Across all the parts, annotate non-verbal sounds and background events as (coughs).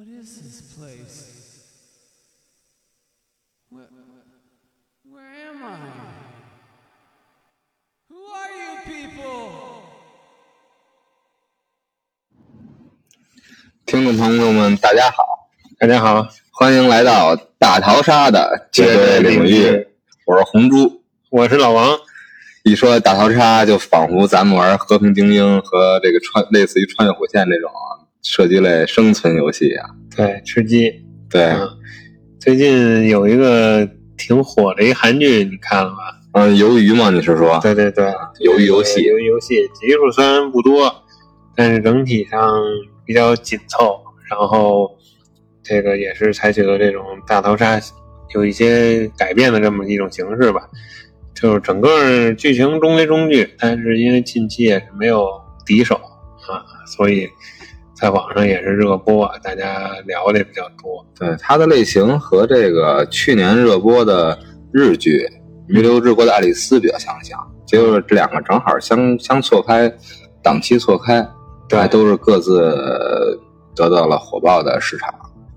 What is this place? Where, where am I? Who are you people? 听众朋友们，大家好，大家好，欢迎来到大逃杀的绝对领域。我是红猪。我是老王。一说大逃杀，就仿佛咱们玩《和平精英》和这个穿类似于《穿越火线》这种射击类生存游戏啊。对，吃鸡。对，嗯最近有一个挺火的一韩剧，你看了吗？嗯，鱿鱼嘛，你是说？对对对，鱿鱼游戏鱿鱼游戏集数虽然不多，但是整体上比较紧凑。然后这个也是采取了这种大逃杀，有一些改变的这么一种形式吧。就是整个剧情中规中矩，但是因为近期也是没有敌手啊，所以在网上也是热播，大家聊的也比较多。对，它的类型和这个去年热播的日剧《弥留之国的爱丽丝》比较相像，就是这两个正好相相错开，档期错开，对都是各自得到了火爆的市场。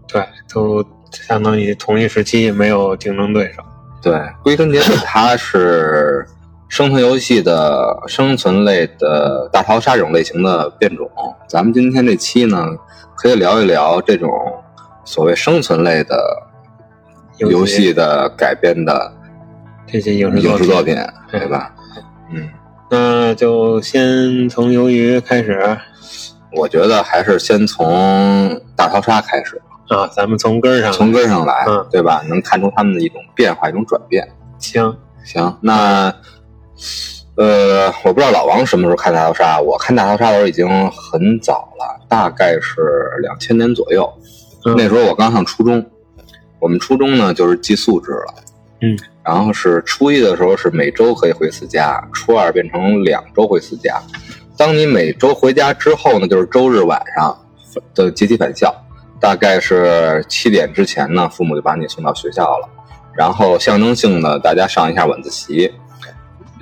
对，都相当于同一时期没有竞争对手。对，归根结底，它是生存游戏的生存类的大逃杀这种类型的变种。咱们今天这期呢，可以聊一聊这种所谓生存类的游戏的改编的这些影视影视作品，对吧？嗯，那就先从鱿鱼开始我觉得还是先从大逃杀开始，啊，咱们从根儿上从根上来，嗯对吧？能看出他们的一种变化，一种转变。行。行，那呃，我不知道老王什么时候看大逃杀，我看大逃杀的时候已经很早了，大概是两千年左右。嗯那时候我刚上初中，我们初中呢就是寄宿制了，嗯，然后是初一的时候是每周可以回次家，初二变成两周回次家。当你每周回家之后呢，就是周日晚上的集体返校，大概是七点之前呢，父母就把你送到学校了。然后象征性的大家上一下晚自习。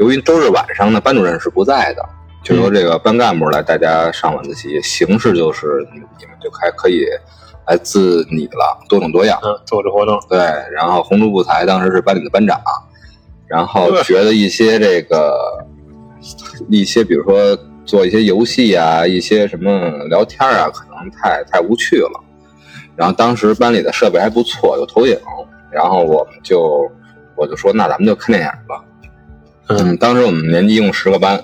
由于周日晚上呢，班主任是不在的，就由这个班干部来大家上晚自习，形式就是你你们就还可以来自拟了，多种多样。嗯，组织活动，对，然后红烛不才当时是班里的班长，然后觉得一些这个一些比如说做一些游戏啊，一些什么聊天啊，可能太太无趣了。然后当时班里的设备还不错，有投影，然后我们就我就说那咱们就看电影吧。嗯，当时我们年级一共十个班，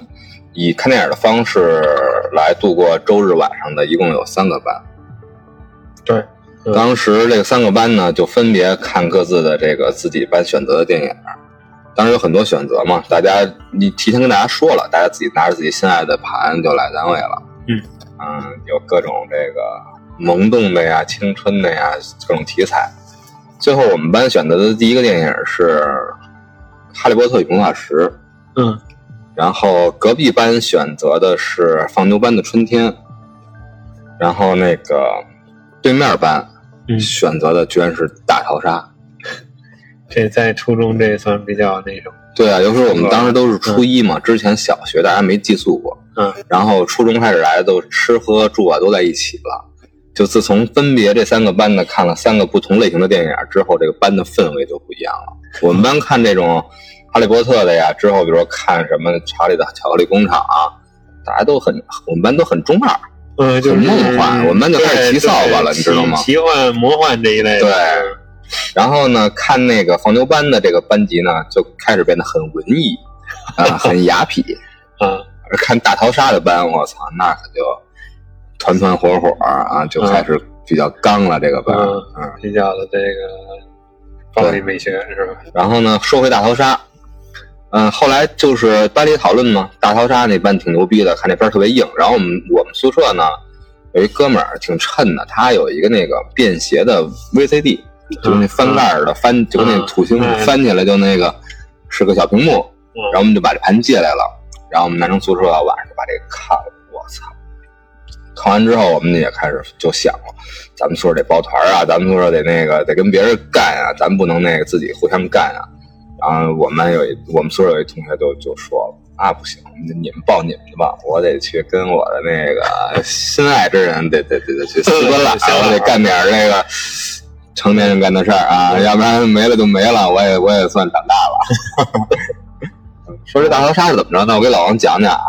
以看电影的方式来度过周日晚上的，一共有三个班。对，嗯当时这个三个班呢，就分别看各自的这个自己班选择的电影。当时有很多选择嘛，大家你提前跟大家说了，大家自己拿着自己心爱的盘就来单位了。嗯嗯，有各种这个萌动的呀、青春的呀，各种题材。最后我们班选择的第一个电影是《哈利波特与魔法石》，嗯，然后隔壁班选择的是放牛班的春天，然后那个对面班嗯选择的居然是大逃杀。(laughs) 这在初中这算比较那种，对啊，尤其是我们当时都是初一嘛，之前小学大家没寄宿过，嗯，然后初中开始来都吃喝住啊都在一起了。就自从分别这三个班的看了三个不同类型的电影之后，这个班的氛围就不一样了。我们班看这种哈利波特的呀，之后比如说看什么查理的巧克力工厂啊，大家都很，我们班都很中二。嗯，就是很梦幻我们班就开始骑扫把了你知道吗奇奇幻、魔幻这一类的，对然后呢，看那个放牛班的这个班级呢，就开始变得很文艺，啊、很雅痞。(laughs) 啊，而看大逃杀的班，我操，那可就团团伙伙啊，就开始比较刚了。这个班，嗯嗯，比较的这个暴力美学是吧？然后呢，说回大逃杀，嗯，后来就是班里讨论嘛，大逃杀那班挺牛逼的，看那边特别硬。然后我们我们宿舍呢，有一哥们儿挺抻的，他有一个那个便携的 VCD，就是那翻盖儿的，翻就跟那土星嗯翻起来就那个是个小屏幕，嗯然后我们就把这盘借来了，然后我们男生宿舍晚上就把这个看了，我操！看完之后，我们也开始就想了，咱们宿舍得抱团啊，咱们宿舍得那个得跟别人干啊，咱不能那个自己互相干啊。然后我们有一我们宿舍有一同学就就说了，那不行，你们报你们的吧，我得去跟我的那个心爱之人得得得得去私奔了，(laughs) 行了我得干点那个成年人干的事儿啊，要不然没了就没了，我也我也算长大了。(laughs) 说这大逃杀是怎么着呢？我给老王讲讲啊。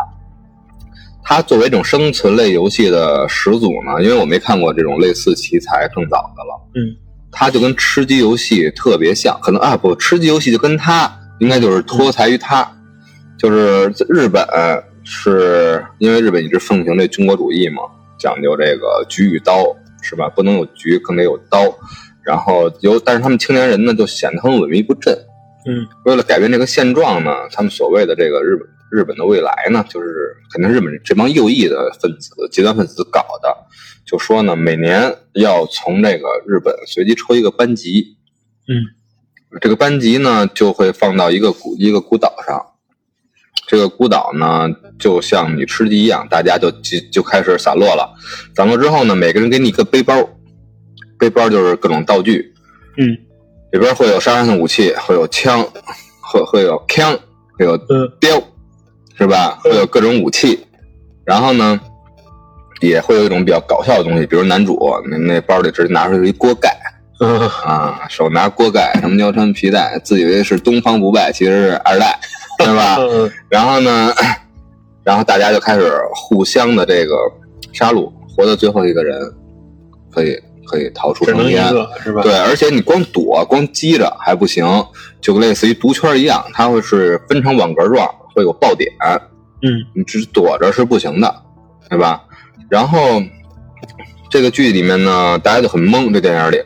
它作为一种生存类游戏的始祖呢，因为我没看过这种类似题材更早的了。嗯，它就跟吃鸡游戏特别像，可能啊不，吃鸡游戏就跟它应该就是脱材于它，就是日本是因为日本一直奉行这军国主义嘛，讲究这个局与刀是吧？不能有局，更得有刀。然后有，但是他们青年人呢就显得很萎靡不振。嗯，为了改变这个现状呢，他们所谓的这个日本日本的未来呢，就是肯定日本这帮右翼的分子、极端分子搞的。就说呢，每年要从这个日本随机抽一个班级，嗯，这个班级呢就会放到一个孤一个孤岛上。这个孤岛呢，就像你吃鸡一样，大家就就就开始散落了。散落之后呢，每个人给你一个背包，背包就是各种道具，嗯，里边会有杀伤性武器，会有枪，会会有枪，会有嗯镖，是吧？会有各种武器。然后呢，也会有一种比较搞笑的东西，比如男主那那包里直接拿出来一锅盖嗯啊，手拿锅盖，什么腰穿皮带，自以为是东方不败，其实是二代，对吧？嗯 (laughs) 然后呢，然后大家就开始互相的这个杀戮，活到最后一个人可以可以逃出只能一升天。是吧？对，而且你光躲、光击着还不行，就类似于毒圈一样，它会是分成网格状，会有爆点，嗯你只躲着是不行的，对吧？然后这个剧里面呢，大家就很懵，这电影里。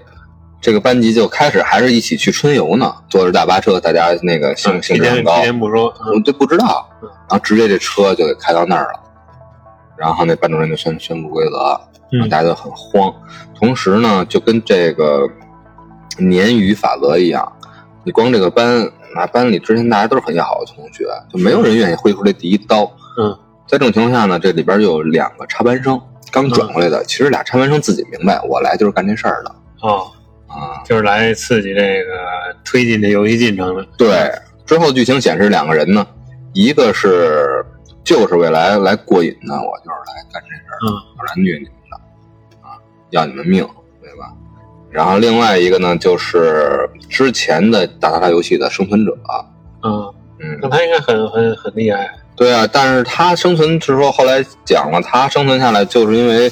这个班级就开始还是一起去春游呢，坐着大巴车，大家那个兴致很高。前不说，我就不知道，然后直接这车就给开到那儿了，然后那班主任就宣宣布规则，然后嗯大家都很慌。同时呢，就跟这个鲶鱼法则一样，你光这个班，那班里之前大家都是很要好的同学，就没有人愿意挥出这第一刀。嗯在这种情况下呢，这里边有两个插班生刚转过来的，其实俩插班生自己明白，我来就是干这事儿的哦，啊。就是来刺激这个推进这游戏进程的。对，之后剧情显示两个人呢，一个是就是为来来过瘾的，我就是来干这事儿，嗯我来虐你们的，啊，要你们命，对吧？然后另外一个呢，就是之前的大逃杀游戏的生存者，嗯，嗯那，他应该很很很厉害。对啊，但是他生存是说后来讲了，他生存下来就是因为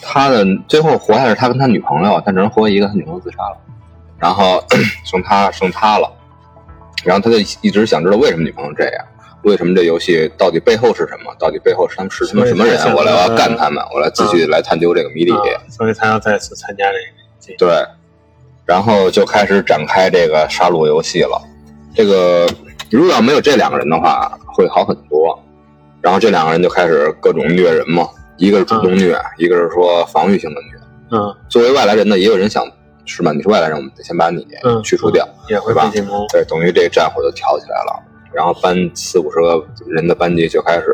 他的最后活下来是他跟他女朋友，他只能活一个，他女朋友自杀了，然后 (clears throat) 剩他剩他了，然后他就一直想知道为什么女朋友这样，为什么这游戏到底背后是什么，到底背后是他们是他们什么人我来我要呃干他们，我来继续来探究这个谜底。啊所以他要再次参加这个。对，然后就开始展开这个杀戮游戏了。这个如果要没有这两个人的话，会好很多。然后这两个人就开始各种虐人嘛，一个是主动虐，一个是说防御性的虐。嗯作为外来人呢，也有人想是吧？你是外来人，我们得先把你嗯，去除掉，也会对吧被进攻。对，等于这个战火就挑起来了。然后班四五十个人的班级就开始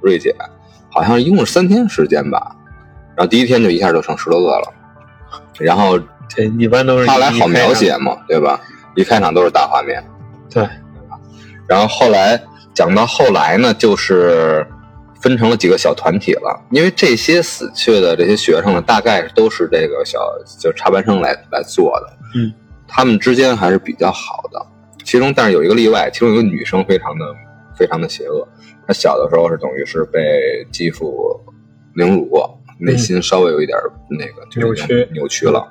锐减，好像一共是三天时间吧。然后第一天就一下就剩十多个了，然后这一般都是他来好描写嘛，对吧？一开场都是大画面，对，然后后来讲到后来呢，就是分成了几个小团体了，因为这些死去的这些学生呢，大概都是这个小就插班生来来做的，嗯，他们之间还是比较好的，其中但是有一个例外，其中有一个女生非常的非常的邪恶，她小的时候是等于是被继父凌辱过，内心稍微有一点那个就是扭曲扭曲了。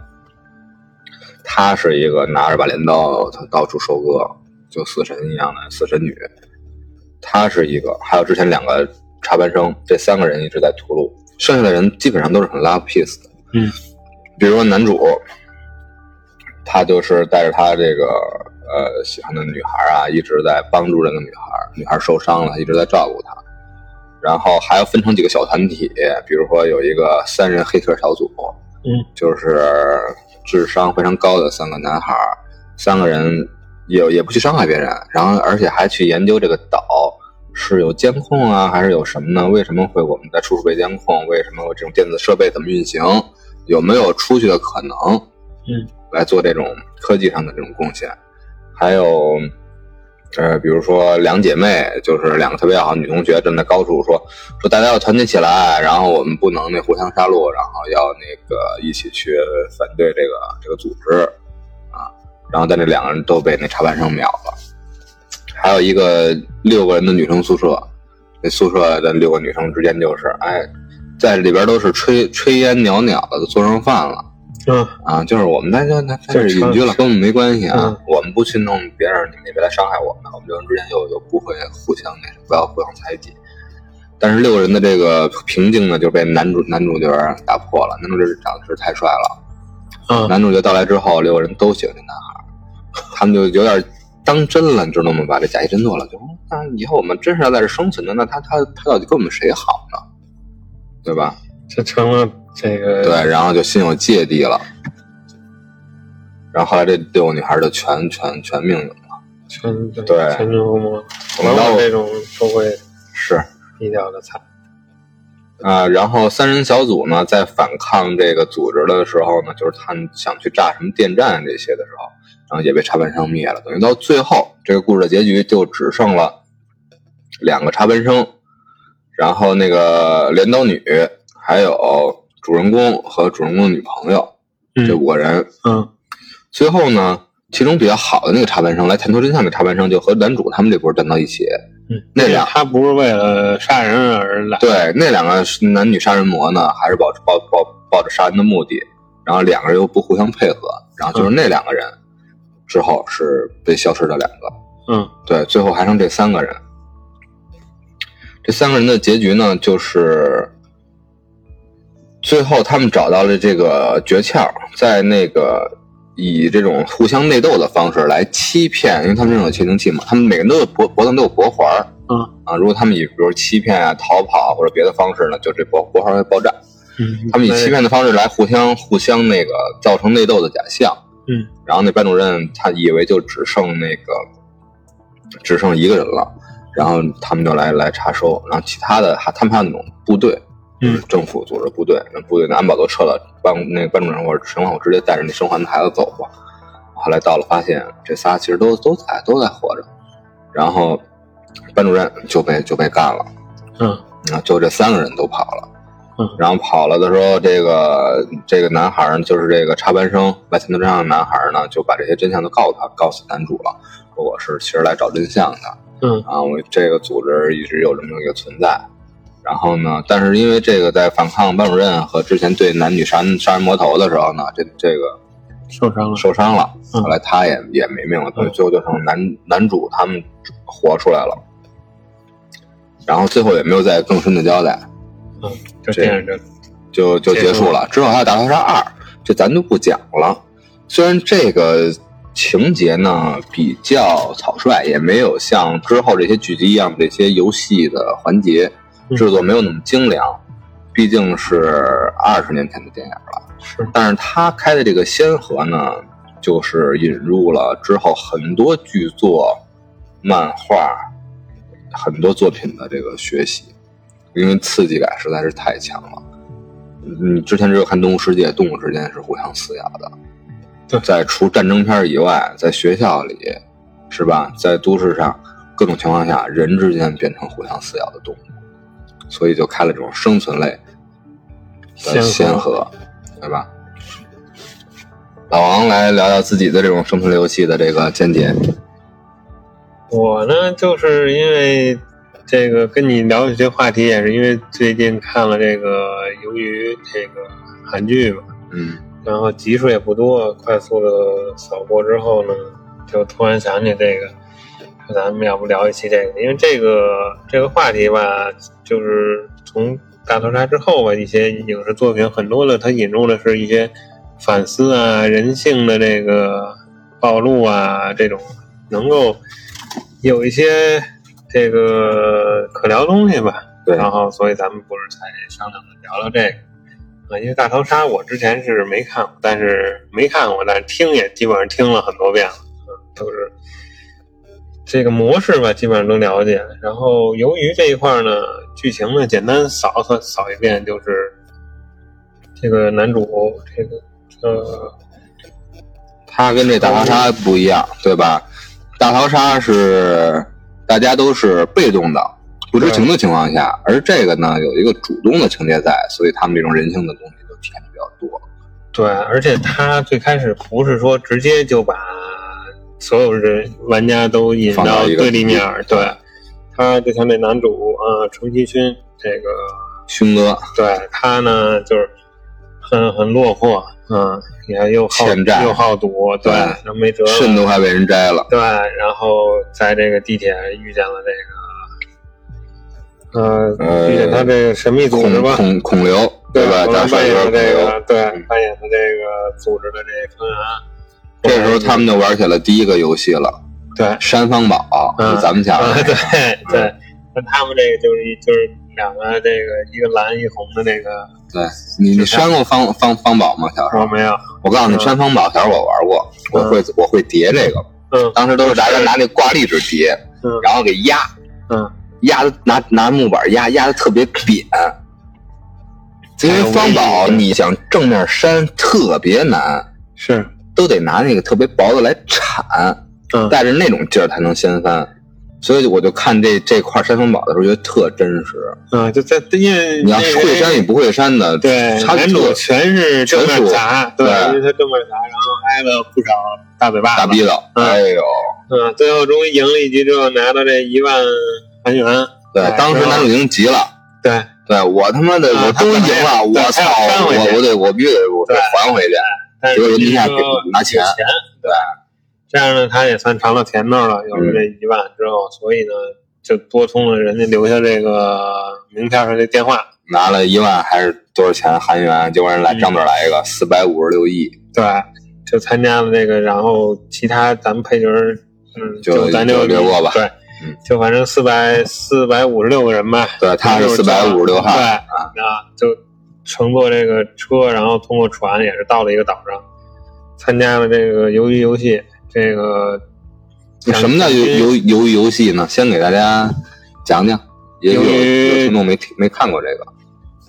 她是一个拿着把镰刀，她到处收割，就死神一样的死神女。她是一个，还有之前两个插班生，这三个人一直在屠戮，剩下的人基本上都是很 love peace 的。嗯，比如说男主，他就是带着他这个呃喜欢的女孩啊，一直在帮助这个女孩，女孩受伤了，一直在照顾她。然后还要分成几个小团体，比如说有一个三人黑客小组，嗯，就是智商非常高的三个男孩，三个人也也不去伤害别人，然后而且还去研究这个岛是有监控啊，还是有什么呢？为什么会我们在处处被监控？为什么有这种电子设备怎么运行？有没有出去的可能？嗯，来做这种科技上的这种贡献，还有呃，比如说两姐妹，就是两个特别好的女同学站在高处说说大家要团结起来，然后我们不能那互相杀戮，然后要那个一起去反对这个这个组织啊，然后但这两个人都被那插班生秒了。还有一个六个人的女生宿舍，那宿舍的六个女生之间就是哎，在里边都是炊炊烟袅袅的，都做上饭了。嗯啊，就是我们在这在在这就是隐居了，跟我们没关系啊。嗯我们不去弄别人，你们也别来伤害我们，我们六人之间又又不会互相那什么，不要互相猜忌。但是六个人的这个平静呢，就被男主男主角打破了。男主角长得是太帅了，嗯男主角到来之后，六个人都喜欢这男孩，他们就有点当真了，你知道吗？把这假戏真做了，就那以后我们真是要在这生存的，那他他他到底跟我们谁好呢？对吧？就成了这个对，然后就心有芥蒂了。然后后来这六个女孩就全全全命运了。全对对全军覆没。我们到这种都会是比较的惨。啊、然后三人小组呢，在反抗这个组织的时候呢，就是他们想去炸什么电站这些的时候，然后也被插班生灭了。等于到最后，这个故事的结局就只剩了两个插班生，然后那个镰刀女，还有主人公和主人公的女朋友这嗯五个人。嗯最后呢，其中比较好的那个插班生来探头真相的插班生，就和男主他们这波站到一起。嗯，那俩他不是为了杀人而来。对，那两个男女杀人魔呢，还是抱抱抱抱着杀人的目的，然后两个人又不互相配合，然后就是那两个人之后是被消失的两个，嗯对，最后还剩这三个人。这三个人的结局呢，就是最后他们找到了这个诀窍，在那个以这种互相内斗的方式来欺骗，因为他们这种窃听器嘛，他们每个人都有脖脖子上都有脖环儿嗯啊，如果他们以比如欺骗啊、逃跑或者别的方式呢，就这脖脖环会爆炸。嗯，他们以欺骗的方式来互相互相那个造成内斗的假象。嗯，然后那班主任他以为就只剩那个只剩一个人了，然后他们就来来查收，然后其他的还他们还有那种部队，就是政府组织部队，那部队的安保都撤了，班那个班主任或者生还我直接带着那生还的孩子走吧。后来到了，发现这仨其实都都在都在活着，然后班主任就被就被干了。嗯啊，就这三个人都跑了。嗯然后跑了的时候，这个这个男孩儿就是这个插班生来探究真相的男孩儿呢，就把这些真相都告诉他，告诉男主了，说我是其实来找真相的嗯啊，我这个组织一直有这么一个存在。然后呢，但是因为这个在反抗班主任和之前对男女杀杀人魔头的时候呢，这这个受伤了。受伤了，嗯后来他也也没命了，所以嗯最后就剩男男主他们活出来了。然后最后也没有再更深的交代，嗯，这电影就就就结束了。之后还有《大逃杀二》，这咱就不讲了。虽然这个情节呢比较草率，也没有像之后这些剧集一样这些游戏的环节嗯制作没有那么精良，毕竟是二十年前的电影了。是但是他开的这个先河呢，就是引入了之后很多剧作、漫画、很多作品的这个学习，因为刺激感实在是太强了。你之前只有看《动物世界》，动物之间是互相撕咬的。对在除战争片以外，在学校里，是吧？在都市上，各种情况下，人之间变成互相撕咬的动物，所以就开了这种生存类的先河，对吧？老王来聊聊自己的这种生存类游戏的这个见解。我呢，就是因为这个跟你聊这些话题，也是因为最近看了这个《鱿鱼》这个韩剧嘛，嗯。然后集数也不多，快速的扫过之后呢，就突然想起这个，说咱们要不聊一期这个，因为这个这个话题吧，就是从大屠杀之后吧，一些影视作品很多的，它引入的是一些反思啊、人性的这个暴露啊，这种能够有一些这个可聊东西吧。对然后所以咱们不是才商量着聊聊这个。啊，因为大逃杀我之前是没看过，但是没看过，但是听也基本上听了很多遍了，嗯，都是这个模式吧，基本上都了解。然后由于这一块呢，剧情呢简单扫扫扫一遍，就是这个男主这个呃他跟这大逃杀不一样，对吧？大逃杀是大家都是被动的、不知情的情况下，而这个呢有一个主动的情节在，所以他们这种人性的东西就体现的比较多。对，而且他最开始不是说直接就把所有人玩家都引到对立面儿，对，他就像那男主啊，程其勋这个，勋哥。对他呢就是很很落魄，嗯，你看又好又好赌，对，对然后没辙了，肾都快被人摘了，对，然后在这个地铁遇见了这个，呃，呃遇见他这个神秘组织吧，孔孔刘对吧？扮演的这。个，对，嗯扮演的这个组织的这个成员。这时候他们就玩起了第一个游戏了，对，山方宝，嗯是咱们小时啊，候对对，那他们这个就是一就是两个这个一个蓝一红的那个，对你你删过方方方宝吗？小时候，我没有，我告诉你，扇方宝小时候我玩过，我嗯。会我会叠这个，嗯。当时都是大家拿那挂历纸叠，嗯。然后给压，嗯，压的拿拿木板压压的特别扁，因为方宝你想正面扇特别难，是，都得拿那个特别薄的来铲，嗯。带着那种劲儿才能掀翻。所以我就看这这块山峰宝的时候，觉得特真实。嗯，就在因为你要那个会山与不会山的，对，他男主全是正面砸，对，对因为他正面砸，然后挨了不少大嘴巴子，大逼斗，嗯哎呦，嗯，最后终于赢了一局之后，拿到这一万韩元，对哎，当时男主已经急了。对，对我他妈的啊我终于赢了，我操，我我得我必须得我得还回去。结果人家说给拿钱对，这样呢，他也算尝到甜头了。有了这一万之后，所以呢，就拨通了人家留下这个名片上的电话。拿了一万还是多少钱韩元？结果人来嗯张嘴来一个四百五十六亿，对，就参加了这个，然后其他咱们配角，嗯，就咱就就略过吧对嗯，就反正四百四百五十六个人吧。对，他是四百五十六号对啊，啊，就乘坐这个车，然后通过船也是到了一个岛上，参加了这个鱿鱼游戏。这个什么叫游游游游戏呢？先给大家讲讲，也有由于有听众没听没看过这个。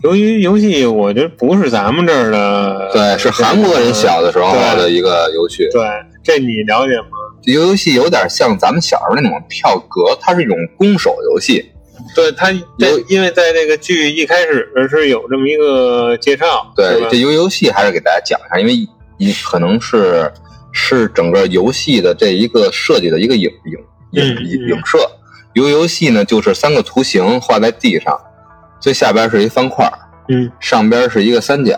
鱿鱼游戏？我觉得不是咱们这儿的，对，是韩国人小的时候的一个游戏。对，这你了解吗？游游戏有点像咱们小时候那种跳格，它是一种攻守游戏。对它，这因为在这个剧一开始是有这么一个介绍，对这游游戏还是给大家讲一下，因为一可能是是整个游戏的这一个设计的一个影影影嗯影影射。游游戏呢，就是三个图形画在地上，最下边是一方块，嗯。上边是一个三角，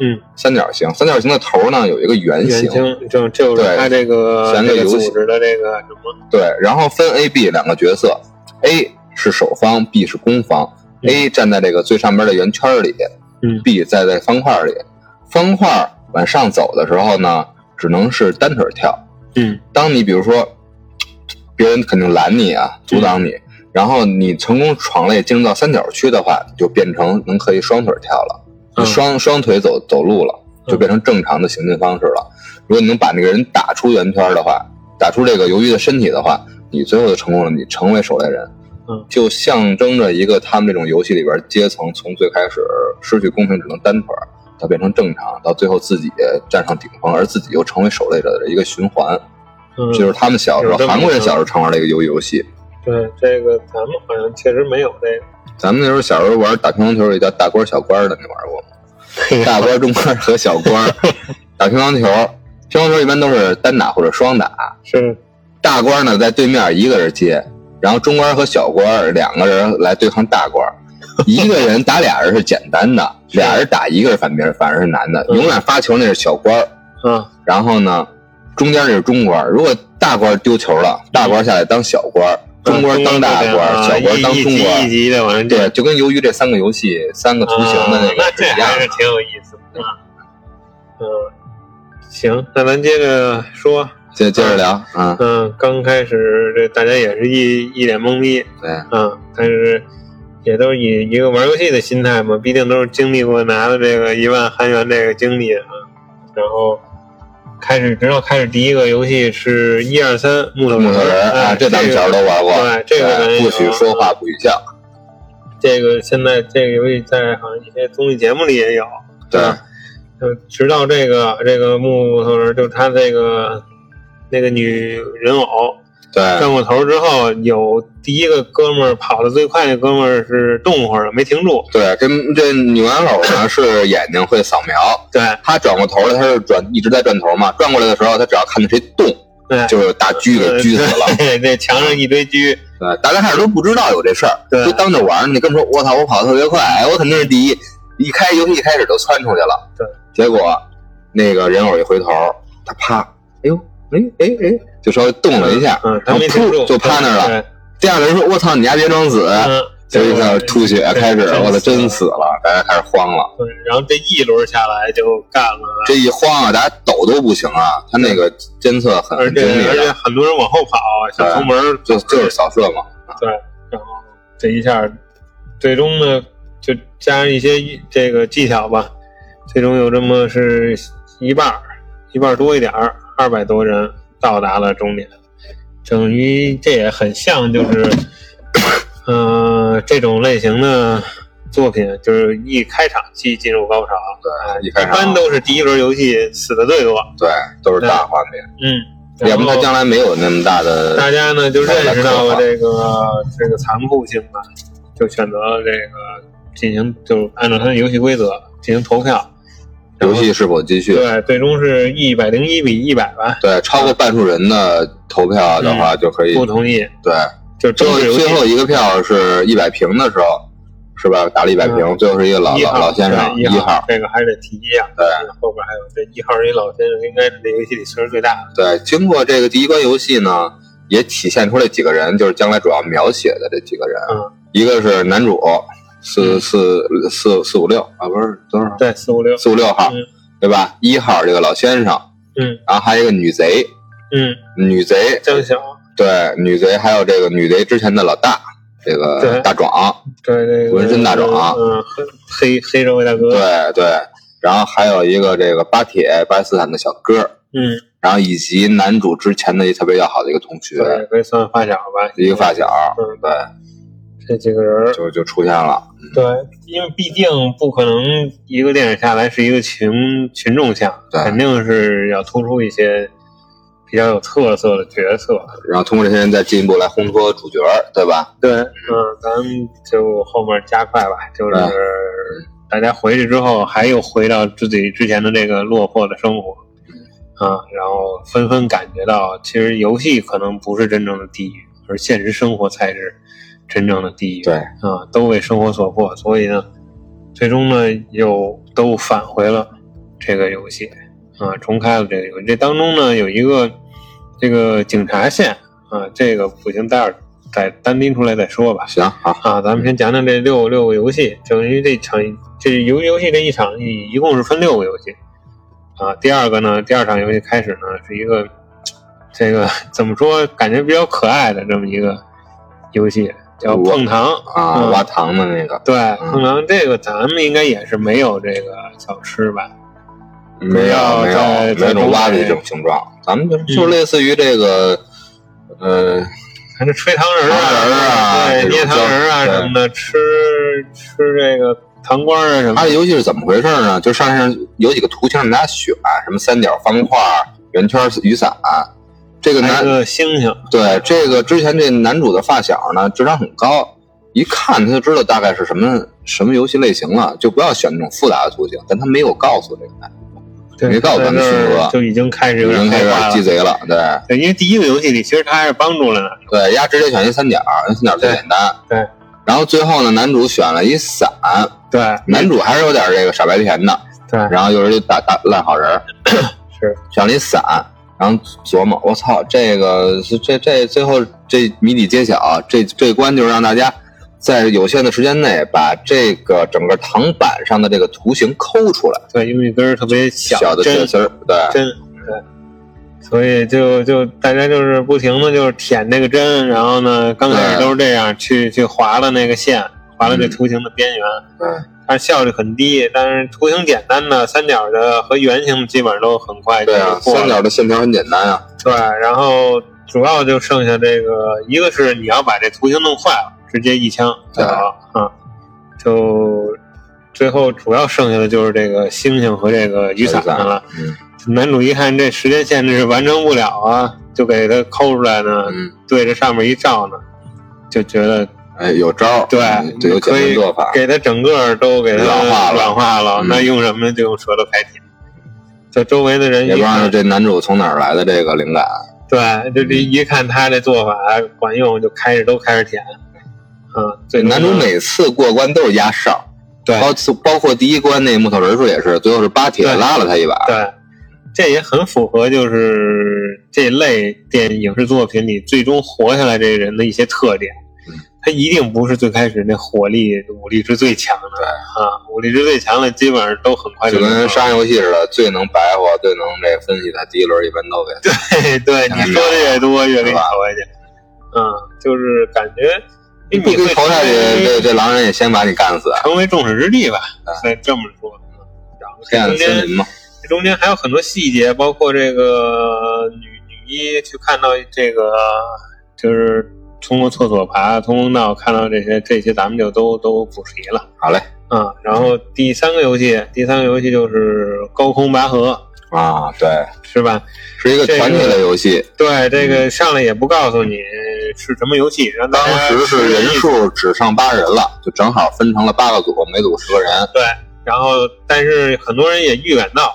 嗯，三角形，三角形的头呢有一个圆原形，型就就是对。他这个这个游戏。组织的这个什么，对，然后分 A、B 两个角色，A 是守方，B 是攻方。嗯。A 站在这个最上边的圆圈里，嗯，B 在在方块里。方块往上走的时候呢，只能是单腿跳。嗯当你比如说，别人肯定拦你啊，阻挡你，然后你成功闯类进入到三角区的话，就变成能可以双腿跳了，嗯你双双腿走走路了，就变成正常的行进方式了。如果你能把那个人打出圆圈的话，打出这个鱿鱼的身体的话，你最后就成功了，你成为守擂人。嗯就象征着一个他们这种游戏里边阶层从最开始失去公平只能单腿儿，到变成正常，到最后自己站上顶峰，而自己又成为守擂者的一个循环。嗯，这就是他们小时候韩国人小时候常玩的一个游游戏。对这个咱们好像确实没有这个，咱们那时候小时候玩打乒乓球，也叫大官小官的，你玩过吗？大官、中官和小官 (laughs) 打乒乓球，乒乓球一般都是单打或者双打。是大官呢在对面一个人接，然后中官和小官两个人来对抗大官。(laughs) 一个人打俩人是简单的，俩人打一个人反面反而是男的。嗯永远发球那是小官，儿，嗯，然后呢，中间那是中官。如果大官丢球了，大官下来当小官，中官当大官，啊小官当中官一级的往上对，就跟鱿鱼这三个游戏三个图形的那啊那这个是一样的。还是挺有意思的啊。嗯，行，那咱接着说，接接着聊，嗯，嗯，刚开始这大家也是一一脸懵逼，对，嗯，但是也都是以一个玩游戏的心态嘛，毕竟都是经历过拿的这个一万韩元这个经历啊，然后开始直到开始第一个游戏是一二三木头人哎啊，这咱们小时候都玩过。对这个不许说话，不许笑。这个现在这个游戏在好像一些综艺节目里也有，对？就直到这个这个木头人，就他这个那个女人偶，对转过头之后，有第一个哥们儿跑得最快那哥们儿是动会儿了，没停住。对，这这女玩偶呢是眼睛会扫描，对他转过头了，他是转一直在转头嘛，转过来的时候，他只要看到谁动，对，就是大狙给狙死了。对，这墙上一堆狙。对，大家开始都不知道有这事儿，对就当着玩儿呢。你跟说，我操，我跑得特别快，哎我肯定是第一。一开游戏一开始就窜出去了，对，结果那个人偶一回头，他啪，哎呦，哎哎哎，就稍微动了一下，嗯，然后噗就趴那儿了。第二个人说，我操，你丫别装死，嗯，就一下吐血开始，我操，真死了，大家开始慌了。对，然后这一轮下来就干了，这一慌啊，大家抖都不行啊，他那个监测很而且很精密而且，很多人往后跑，小出门就就是扫射嘛。对，然后这一下，最终呢就加上一些这个技巧吧，最终有这么是一半儿一半多一点儿，二百多人到达了终点，等于这也很像就是，嗯、(coughs) 这种类型的作品就是一开场即进入高潮，对，一开场。一般都是第一轮游戏死的最多，对都是大画面，嗯，要不然他将来没有那么大的大家呢就认识到了这个这个残酷性吧，就选择这个进行就按照他的游戏规则进行投票。游戏是否继续。对，最终是一百零一比一百吧，对，超过半数人的投票的话就可以。不同意，对，就最后最后一个票是一百平的时候，是吧？打了一百平，最后是一个老老先生对一号。这个还得提一下。对，后边还有这一号是一老先生，应该是这游戏里岁数最大的。对，经过这个第一关游戏呢，也体现出来几个人，就是将来主要描写的这几个人。嗯，一个是男主，四四四四五六啊，不是多少？对，四五六，四五六号，嗯。对吧？一号这个老先生，嗯。然后还有一个女贼，嗯，女贼，江小，对，女贼，还有这个女贼之前的老大，这个大壮，对这个浑身大壮嗯，黑黑社会大哥，对对，然后还有一个这个巴铁巴基斯坦的小哥，嗯，然后以及男主之前的一特别要好的一个同学，对，可以算发小吧，一个发小，嗯。对，这几个人儿，就就出现了，对，因为毕竟不可能一个电影下来是一个群群众像，对肯定是要突出一些比较有特色的角色。然后通过这些人再进一步来烘托主角，对吧？对，嗯，咱们就后面加快吧，就是大家回去之后，还又回到自己之前的这个落魄的生活，啊，然后纷纷感觉到，其实游戏可能不是真正的地狱，而现实生活才是真正的地狱。对，啊，都为生活所迫，所以呢，最终呢又都返回了这个游戏，啊，重开了这个游戏。这当中呢有一个这个警察线啊，这个不行，待会儿再单拎出来再说吧。行，好，啊，咱们先讲讲这六六个游戏，等于这场这游游戏这一场一一共是分六个游戏，啊，第二个呢，第二场游戏开始呢是一个这个怎么说，感觉比较可爱的这么一个游戏，叫碰糖啊，嗯挖糖的那个，对，碰糖这个咱们应该也是没有这个小吃吧？没有要没有在没有这种挖的这种形状，咱们就嗯就类似于这个，呃，还是吹糖人啊对，捏糖人儿啊什么的，吃吃这个糖瓜啊什么的。它的游戏是怎么回事呢？就上上有几个图形让大家选，什么三角、方块、圆圈、雨伞。这个男还有个星星，对这个之前这男主的发小呢，智商很高，一看他就知道大概是什么什么游戏类型了，就不要选那种复杂的图形。但他没有告诉这个男主，对没告诉咱们在这儿星哥就已经开始有点已经开始鸡贼了。对对，因为第一个游戏里其实他还是帮助了男主。对，丫直接选一三角，三角最简单。对，然后最后呢，男主选了一伞，对，男主还是有点这个傻白甜的，对，然后又是一大大烂好人。(coughs) 是选了一伞，然后琢磨，我操，这个是这这最后这谜底揭晓，这这关就是让大家在有限的时间内把这个整个糖板上的这个图形抠出来，对，用一根儿特别小小的针铁丝儿，对针，对，所以就就大家就是不停的就是舔那个针，然后呢，刚开始都是这样去去划了那个线，划了这嗯。图形的边缘，对但是效率很低，但是图形简单的三角的和圆形基本上都很快对啊，三角的线条很简单啊，对，然后主要就剩下这个，一个是你要把这图形弄坏了，直接一枪就好啊，就最后主要剩下的就是这个星星和这个雨伞了。嗯，男主一看这时间限制完成不了啊，就给他抠出来呢，嗯，对着上面一照呢，就觉得哎，有招儿，对有简可以做法，给他整个都给他软化了软化了。嗯那用什么？就用舌头开铁。这周围的人也不知道，这男主从哪儿来的这个灵感。对，就这一看他这做法管用，就开始都开始舔。嗯，这最终呢男主每次过关都是压哨，对包包括第一关那木头人数也是，最后是巴铁拉了他一把。对，这也很符合就是这类电影影视作品里最终活下来这人的一些特点嗯。他一定不是最开始那火力、武力值最强的，对啊，武力值最强的基本上都很快就跟能上商业游戏似的，最能白活、最能这分析的，第一轮一般都给对对，你说的越多，越给你投下去。嗯，就是感觉你不给会投下去，这这狼人也先把你干死。成为众矢之的吧，再这么说。嗯然后黑暗这中间森林嘛，这中间还有很多细节，包括这个女女一去看到这个，就是通过厕所爬、通风道看到这些，这些咱们就都都补齐了。好嘞啊、然后第三个游戏，第三个游戏就是高空拔河，啊，对，是吧？是一个团体类游戏，对，这个上来也不告诉你是什么游戏，让大当时是人数只剩八人了，就正好分成了八个组，每组十个人，对，然后但是很多人也预感到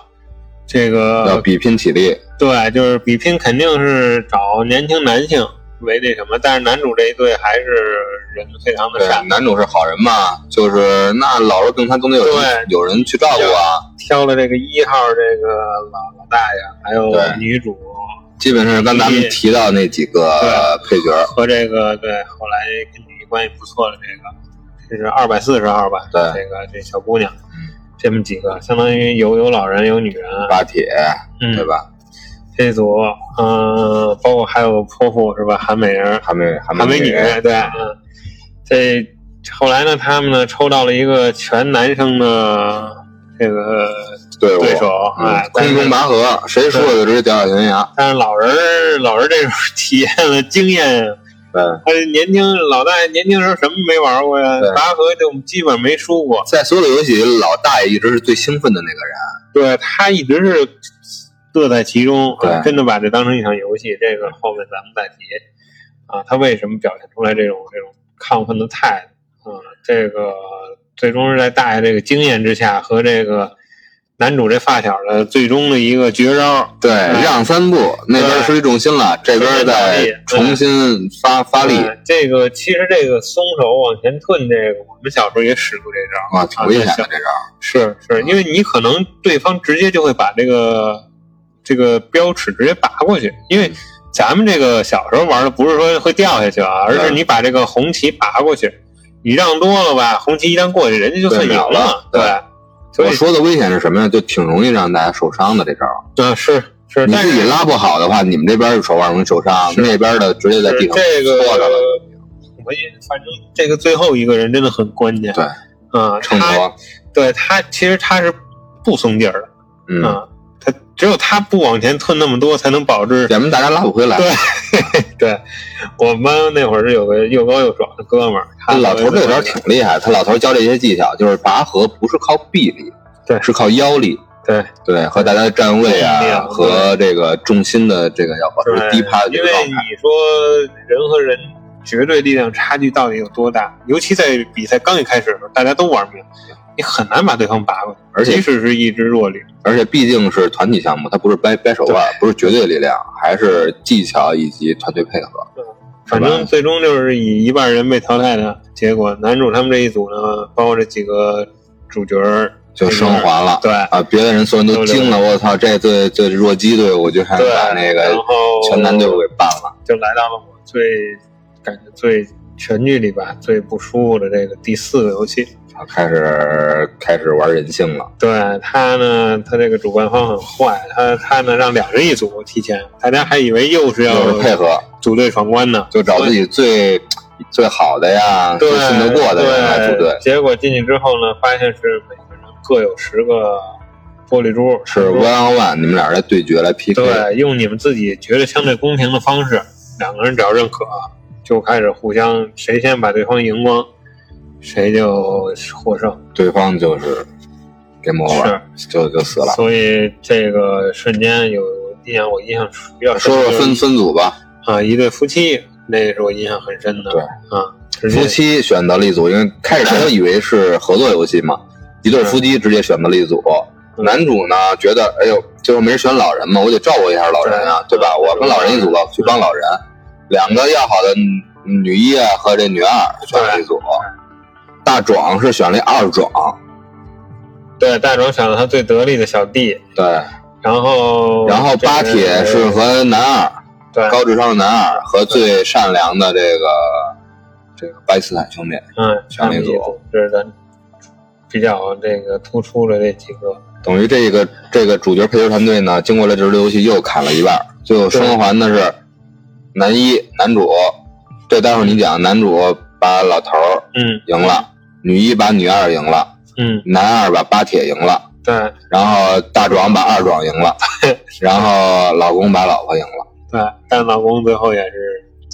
这个要比拼体力。对，就是比拼肯定是找年轻男性为那什么，但是男主这一对还是人非常的对善，，男主是好人嘛，就是那老弱病残总得有人有人去照顾啊。挑了这个一号这个老老大爷，还有女主基本是刚咱们提到那几个配角，和这个对后来跟女一关系不错的这个，这是二百四十号吧？对这个这小姑娘，这么几个，相当于有有老人有女人，巴铁，嗯，对吧？这组，嗯、包括还有泼妇是吧？韩美人、还没还韩美女，对，嗯，这后来呢，他们呢抽到了一个全男生的这个对手，嗯哎，空中拔河，谁输了就直接掉下悬崖。但是老人老人儿这种体验了经验，对，他年轻老大爷年轻时候什么没玩过呀？拔河就基本没输过，在所有的游戏里，老大爷一直是最兴奋的那个人。对他一直是乐在其中，啊真的把这当成一场游戏。这个后面咱们再提啊，他为什么表现出来这种这种亢奋的态度？啊，这个最终是在大爷这个经验之下和这个男主这发小的最终的一个绝招。对，哎让三步，那边失去重心了，这边再重新发发力呃这个其实这个松手往前退这个，我们小时候也使过这招。啊，挺危险的这招。是是，因为你可能对方直接就会把这个这个标尺直接拔过去，因为咱们这个小时候玩的不是说会掉下去啊，而是你把这个红旗拔过去，你让多了吧，红旗一旦过去，人家就算赢了对，所以我说的危险是什么呀？就挺容易让大家受伤的这招。嗯是是，但是你自己拉不好的话，你们这边手腕容易受伤，那边的直接在地上这个坐着了，我也反正这个最后一个人真的很关键，对，嗯，他秤砣。对他其实他是不松劲儿的。嗯，只有他不往前吞那么多，才能保证咱们大家拉不回来。对 (laughs) 对，我们班那会儿是有个又高又壮的哥们儿，他老头这招挺厉害，他老头教这些技巧，就是拔河不是靠臂力，对是靠腰力，对对，和大家的站位啊，和这个重心的这个要保持，低趴因为你。说人和人绝对力量差距到底有多大？尤其在比赛刚一开始的时候，大家都玩命，你很难把对方拔过去，而且即使是一支弱旅。而且毕竟是团体项目，它不是掰掰手腕，不是绝对力量，还是技巧以及团队配合。反正最终就是以一半人被淘汰的结果。男主他们这一组呢，包括这几个主角就升华了。对啊，别的人所有人都惊了，我操，这最最弱鸡队伍居然对，把那个全男队伍给办了。就来到了我最感觉最全剧里吧最不舒服的这个第四个游戏。啊开始开始玩人性了，对他呢，他这个主办方很坏，他他呢让两人一组提前，大家还以为又是要就是配合，组队闯关呢，就找自己最最好的呀，对最信得过的人来组队。结果进去之后呢，发现是每个人各有十个玻璃珠，是 one on one，你们俩来对决来 PK。对，用你们自己觉得相对公平的方式，两个人只要认可，就开始互相谁先把对方赢光，谁就获胜。对方就是 game over，就就死了。所以这个瞬间有印象我印象比较深说说分分组吧。啊，一对夫妻，那个是我印象很深的。对啊，夫妻选择了一组，因为开始大以为是合作游戏嘛，一对夫妻直接选择了一组。嗯男主呢觉得，哎呦，最后没人选老人嘛，我得照顾一下老人啊，对对吧？我跟老人一组吧，去帮老人。两个要好的女一啊和这女二选了一组，大壮是选了二壮，对大壮选了他最得力的小弟，对，然后然后巴铁是和男二对。高智商的男二和最善良的这个这个巴基斯坦兄弟，嗯选了一组，这是咱比较这个突出的这几个。等于这个这个主角配角团队呢，经过了这轮游戏又砍了一半，最后生还的是男一男主，这待会儿你讲，男主把老头儿嗯。赢了，女一把女二赢了，嗯，男二把巴铁赢了，对然后大壮把二壮赢了，(laughs) 然后老公把老婆赢了，对，但老公最后也是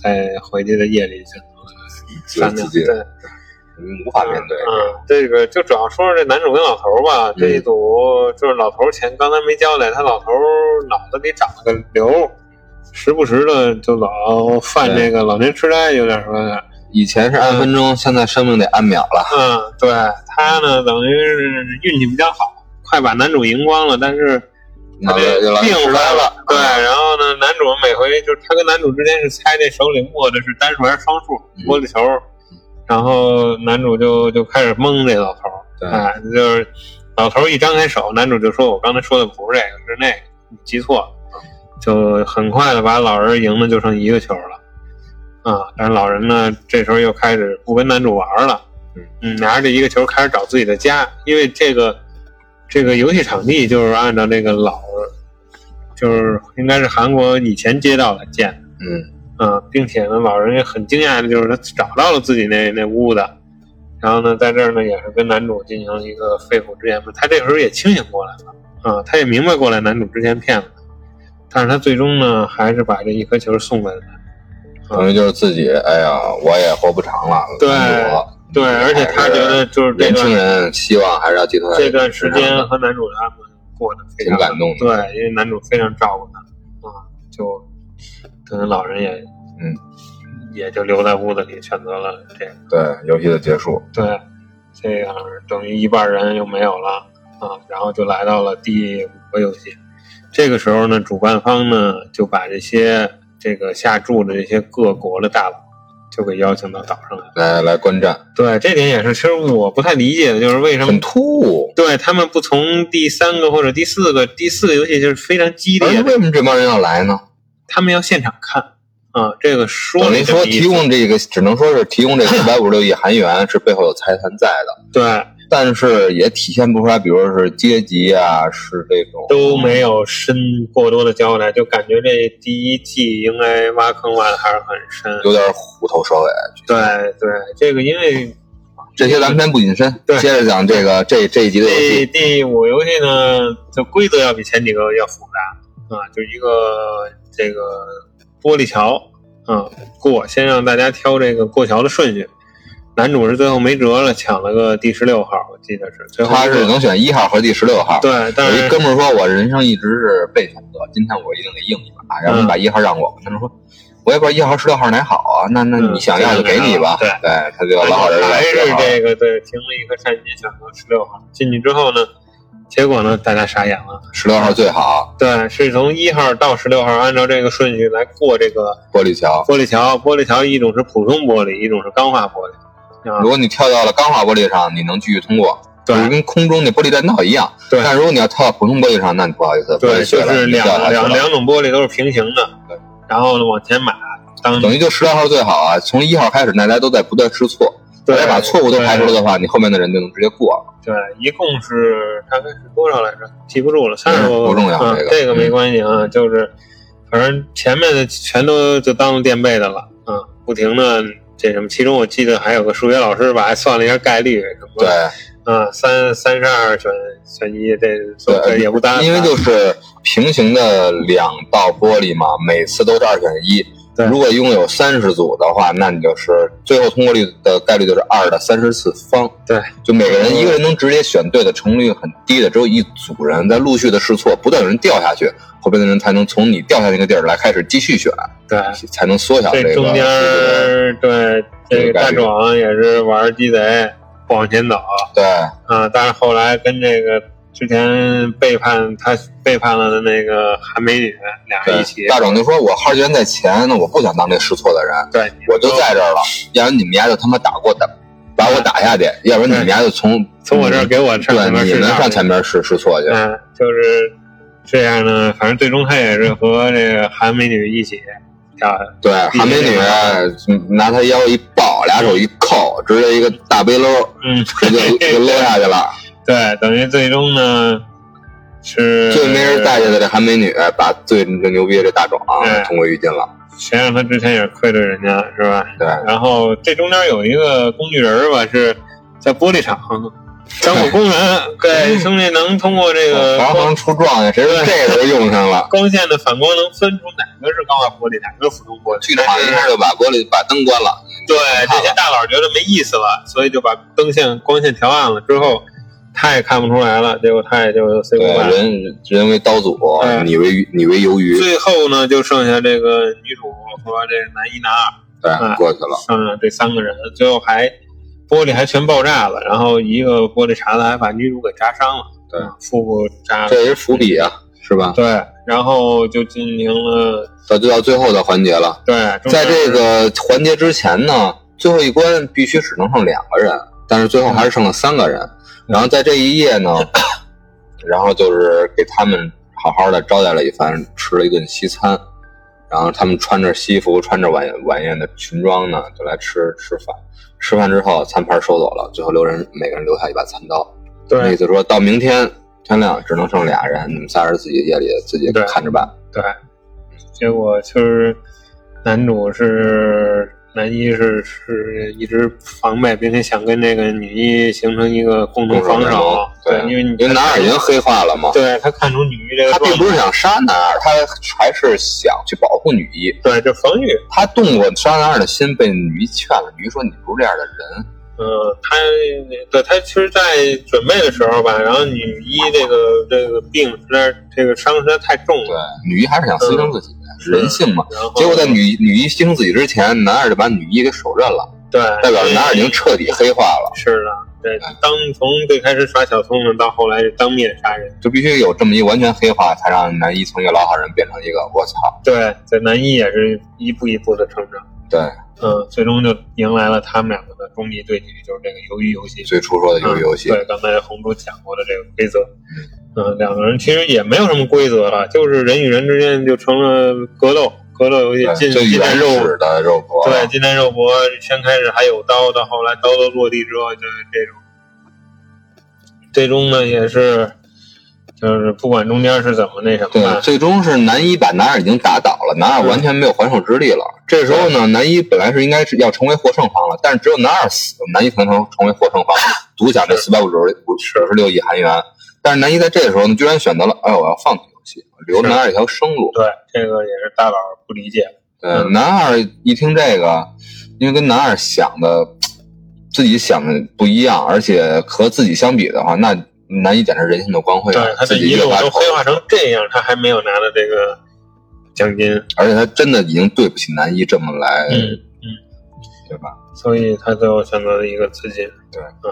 在回去的夜里选择了。自己对，无法面对。嗯，这个就主要说说这男主跟老头吧，这一组就是老头儿前刚才没交代，他老头儿脑子里长了个瘤，时不时的就老犯这个老年痴呆，有点说的。以前是按分钟，现在生命得按秒了。嗯，对他呢，等于是运气比较好，快把男主赢光了，但是他这病来了，对，然后呢，男主每回就是他跟男主之间是猜这手里握的是单数还是双数嗯。玻璃球，然后男主就就开始蒙这老头儿，对。哎，就是老头儿一张开手，男主就说：“我刚才说的不是这个，是那个，你记错了。”就很快的把老人赢的就剩一个球了，啊，但是老人呢这时候又开始不跟男主玩了，嗯，拿着这一个球开始找自己的家，因为这个这个游戏场地就是按照那个老，就是应该是韩国以前街道来建的。嗯，啊，并且呢，老人也很惊讶的就是他找到了自己那那屋子，然后呢，在这儿呢也是跟男主进行了一个肺腑之言嘛。他这时候也清醒过来了，啊，他也明白过来男主之前骗了他，但是他最终呢还是把这一颗球送给了他。等于就是自己，哎呀，我也活不长了。对对，而且他觉得就是年轻人希望还是要寄托在这段时间和男主他们过得非常挺感动的。对，因为男主非常照顾他，啊，就可能老人也嗯，也就留在屋子里选择了这个。对游戏的结束，对，这样等于一半人又没有了啊，然后就来到了第五个游戏。这个时候呢，主办方呢就把这些这个下注的这些各国的大佬就给邀请到岛上来。来来观战，对，这点也是，其实我不太理解的，就是为什么很突兀。对他们不从第三个或者第四个第四个游戏就是非常激烈为什么这帮人要来呢？他们要现场看啊，这个说等于说提供这个，只能说是提供这四百五十六亿韩元是背后有财团在的，对但是也体现不出来，比如说是阶级啊，是这种都没有深过多的交代，就感觉这第一季应该挖坑挖的还是很深。有点虎头蛇尾。对对，这个因为这些咱们先不引申，对接着讲这个这这一集的游戏。第五游戏呢，就规则要比前几个要复杂啊，就一个这个玻璃桥啊过，先让大家挑这个过桥的顺序。男主是最后没辙了，抢了个第十六号，我记得是最后他是能选一号和第十六号。对，但有一是哥们儿说，我人生一直是被选择，今天我一定得硬一把，让人把一号让我。他们说，我也不知道一号、十六号哪好啊，那那嗯你想要就给你吧。对对，他就老好人还是16号这个对，停了一颗战机，选择十六号进去之后呢，结果呢，大家傻眼了。十六号最好，对，是从一号到十六号，按照这个顺序来过这个玻璃桥。玻璃桥。玻璃桥一种是普通玻璃，一种是钢化玻璃。啊如，果你跳到了钢化玻璃上，你能继续通过，就是跟空中那玻璃栈道一样。对但如果你要跳到普通玻璃上，那你不好意思，对，就是两两两种玻璃都是平行的对，然后呢往前码，当等于就十六号最好啊。从一号开始，大家都在不断试错，大对家把错误都排除了的话，你后面的人就能直接过了。对，一共是大概是多少来着？记不住了，三十多个。不重要嗯这个这个没嗯关系啊，就是反正前面的全都就当垫背的了啊，不停的这什么，其中我记得还有个数学老师吧，还算了一下概率什么对，嗯，三三十二选选一，这也不单，因为就是平行的两道玻璃嘛，每次都是二选一。对。如果拥有三十组的话，那你就是最后通过率的概率就是二的三十次方。对，就每个人一个人能直接选对的成功率很低的，只有一组人在陆续的试错，不断有人掉下去，后边的人才能从你掉下那个地儿来开始继续选，对，才能缩小这个这中间对这个大壮也是玩鸡贼不往前走对。啊，但是后来跟这个之前背叛他背叛了的那个韩美女俩人一起，大壮就说：“我号既然在前，那我不想当这试错的人，对，我就在这儿了，要不然你们家就他妈打过打，把我打下去，要不然你们家就从从我这儿给我上前对你们上前面试试错去。嗯，就是这样呢。反正最终他也是和这个韩美女一起跳下来。对，韩美女嗯拿他腰一抱，俩手一扣，直接一个大背篓，嗯，直接 (laughs) 就搂下去了。对，等于最终呢是最没人待见的这韩美女，把最最牛逼的这大壮啊通过预进了。谁让他之前也是亏了人家，是吧？对，然后这中间有一个工具人吧，是在玻璃厂 (laughs) 当过工人，对，兄弟能通过这个防光行出状元，谁说这个都用上了？(laughs) 光线的反光能分出哪个是钢化玻璃，哪个是普通玻璃。剧场一下就把玻璃把灯关了。对这些大佬觉得没意思了，所以就把灯线光线调暗了之后，他也看不出来了，结果他也就，goodbye 了。人人为刀俎，嗯你为你为鱿鱼，最后呢，就剩下这个女主和这个男一男二，对，嗯过去了。剩下这三个人，最后还玻璃还全爆炸了，然后一个玻璃碴子还把女主给扎伤了，对嗯腹部扎了，这也是伏笔啊，是吧？对，然后就进行了到就到最后的环节了。对，在这个环节之前呢，最后一关必须只能剩两个人，但是最后还是剩了三个人。然后在这一夜呢，然后就是给他们好好的招待了一番，吃了一顿西餐。然后他们穿着西服，穿着晚晚宴的裙装呢，就来吃吃饭。吃饭之后，餐盘收走了，最后留人每个人留下一把餐刀。那意思说到明天天亮只能剩俩人，你们仨人自己夜里自己看着办。对，结果就是男主是男一是是一直防备，并且想跟这个女一形成一个共同防守，对，因为你因为男二已经黑化了嘛，对他看出女一这个他并，不是想杀男二，他还是想去保护女一。对就防御，他动过杀男二的心，被女一劝了。女一说：“你不是这样的人。嗯，他对他其实，在准备的时候吧，然后女一这个这个病实在这个伤实在太重了”对了，，女一还是想牺牲自己，人性嘛。结果在女女一牺牲自己之前，男二就把女一给手刃了，对代表着男二已经彻底黑化了。是的，对，当从最开始耍小聪明到后来是当面杀人，就必须有这么一完全黑化，才让男一从一个老好人变成一个我操。对，在男一也是一步一步的成长。对，嗯，最终就迎来了他们两个的终极对决，就是这个鱿鱼游戏。最初说的鱿鱼游戏，嗯对，刚才红猪讲过的这个规则。嗯，两个人其实也没有什么规则了，就是人与人之间就成了格斗，格斗游戏对近近战肉始的肉搏。对，近战肉搏，先开始还有刀，到后来刀都落地之后就是这种。最终呢，也是，就是不管中间是怎么那什么对，的，最终是男一把男二已经打倒了，男二完全没有还手之力了。这时候呢，男一本来是应该是要成为获胜方了，但是只有男二死了，男一才能成为获胜方，独享这四百五十五十六亿韩元。但是男一在这个时候呢，居然选择了，哎，我要放弃游戏，留男二一条生路。对，这个也是大佬不理解。对，男二一听这个，因为跟男二想的自己想的不一样，而且和自己相比的话，那男一简直人性的光辉啊对，！他自这一路都黑化成这样，他还没有拿到这个奖金，而且他真的已经对不起男一这么来，嗯对吧？所以他最后选择了一个自尽。对，嗯，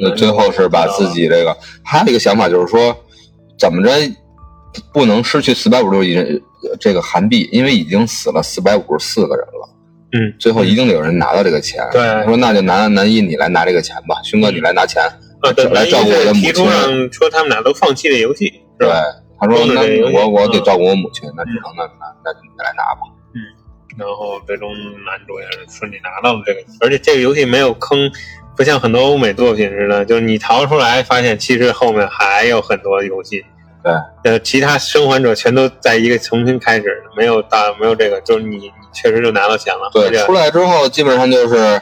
那最后是把自己这个，还有一个想法就是说，怎么着不能失去四百五十六亿人这个韩币，因为已经死了四百五十四个人了。嗯，最后一定得有人拿到这个钱。对他说那就拿男一你来拿这个钱吧，勋哥你来拿钱。啊，对，来照顾我的母亲提出让说他们俩都放弃这游戏，对？，他说那我我得嗯照顾我母亲，那只能那那那就你来拿吧。嗯然后最终男主也是顺利拿到了这个，而且这个游戏没有坑，不像很多欧美作品似的，就是你逃出来发现其实后面还有很多游戏。对，呃，其他生还者全都在一个重新开始，没有大没有这个，就是你你确实就拿到钱了。对，出来之后基本上就是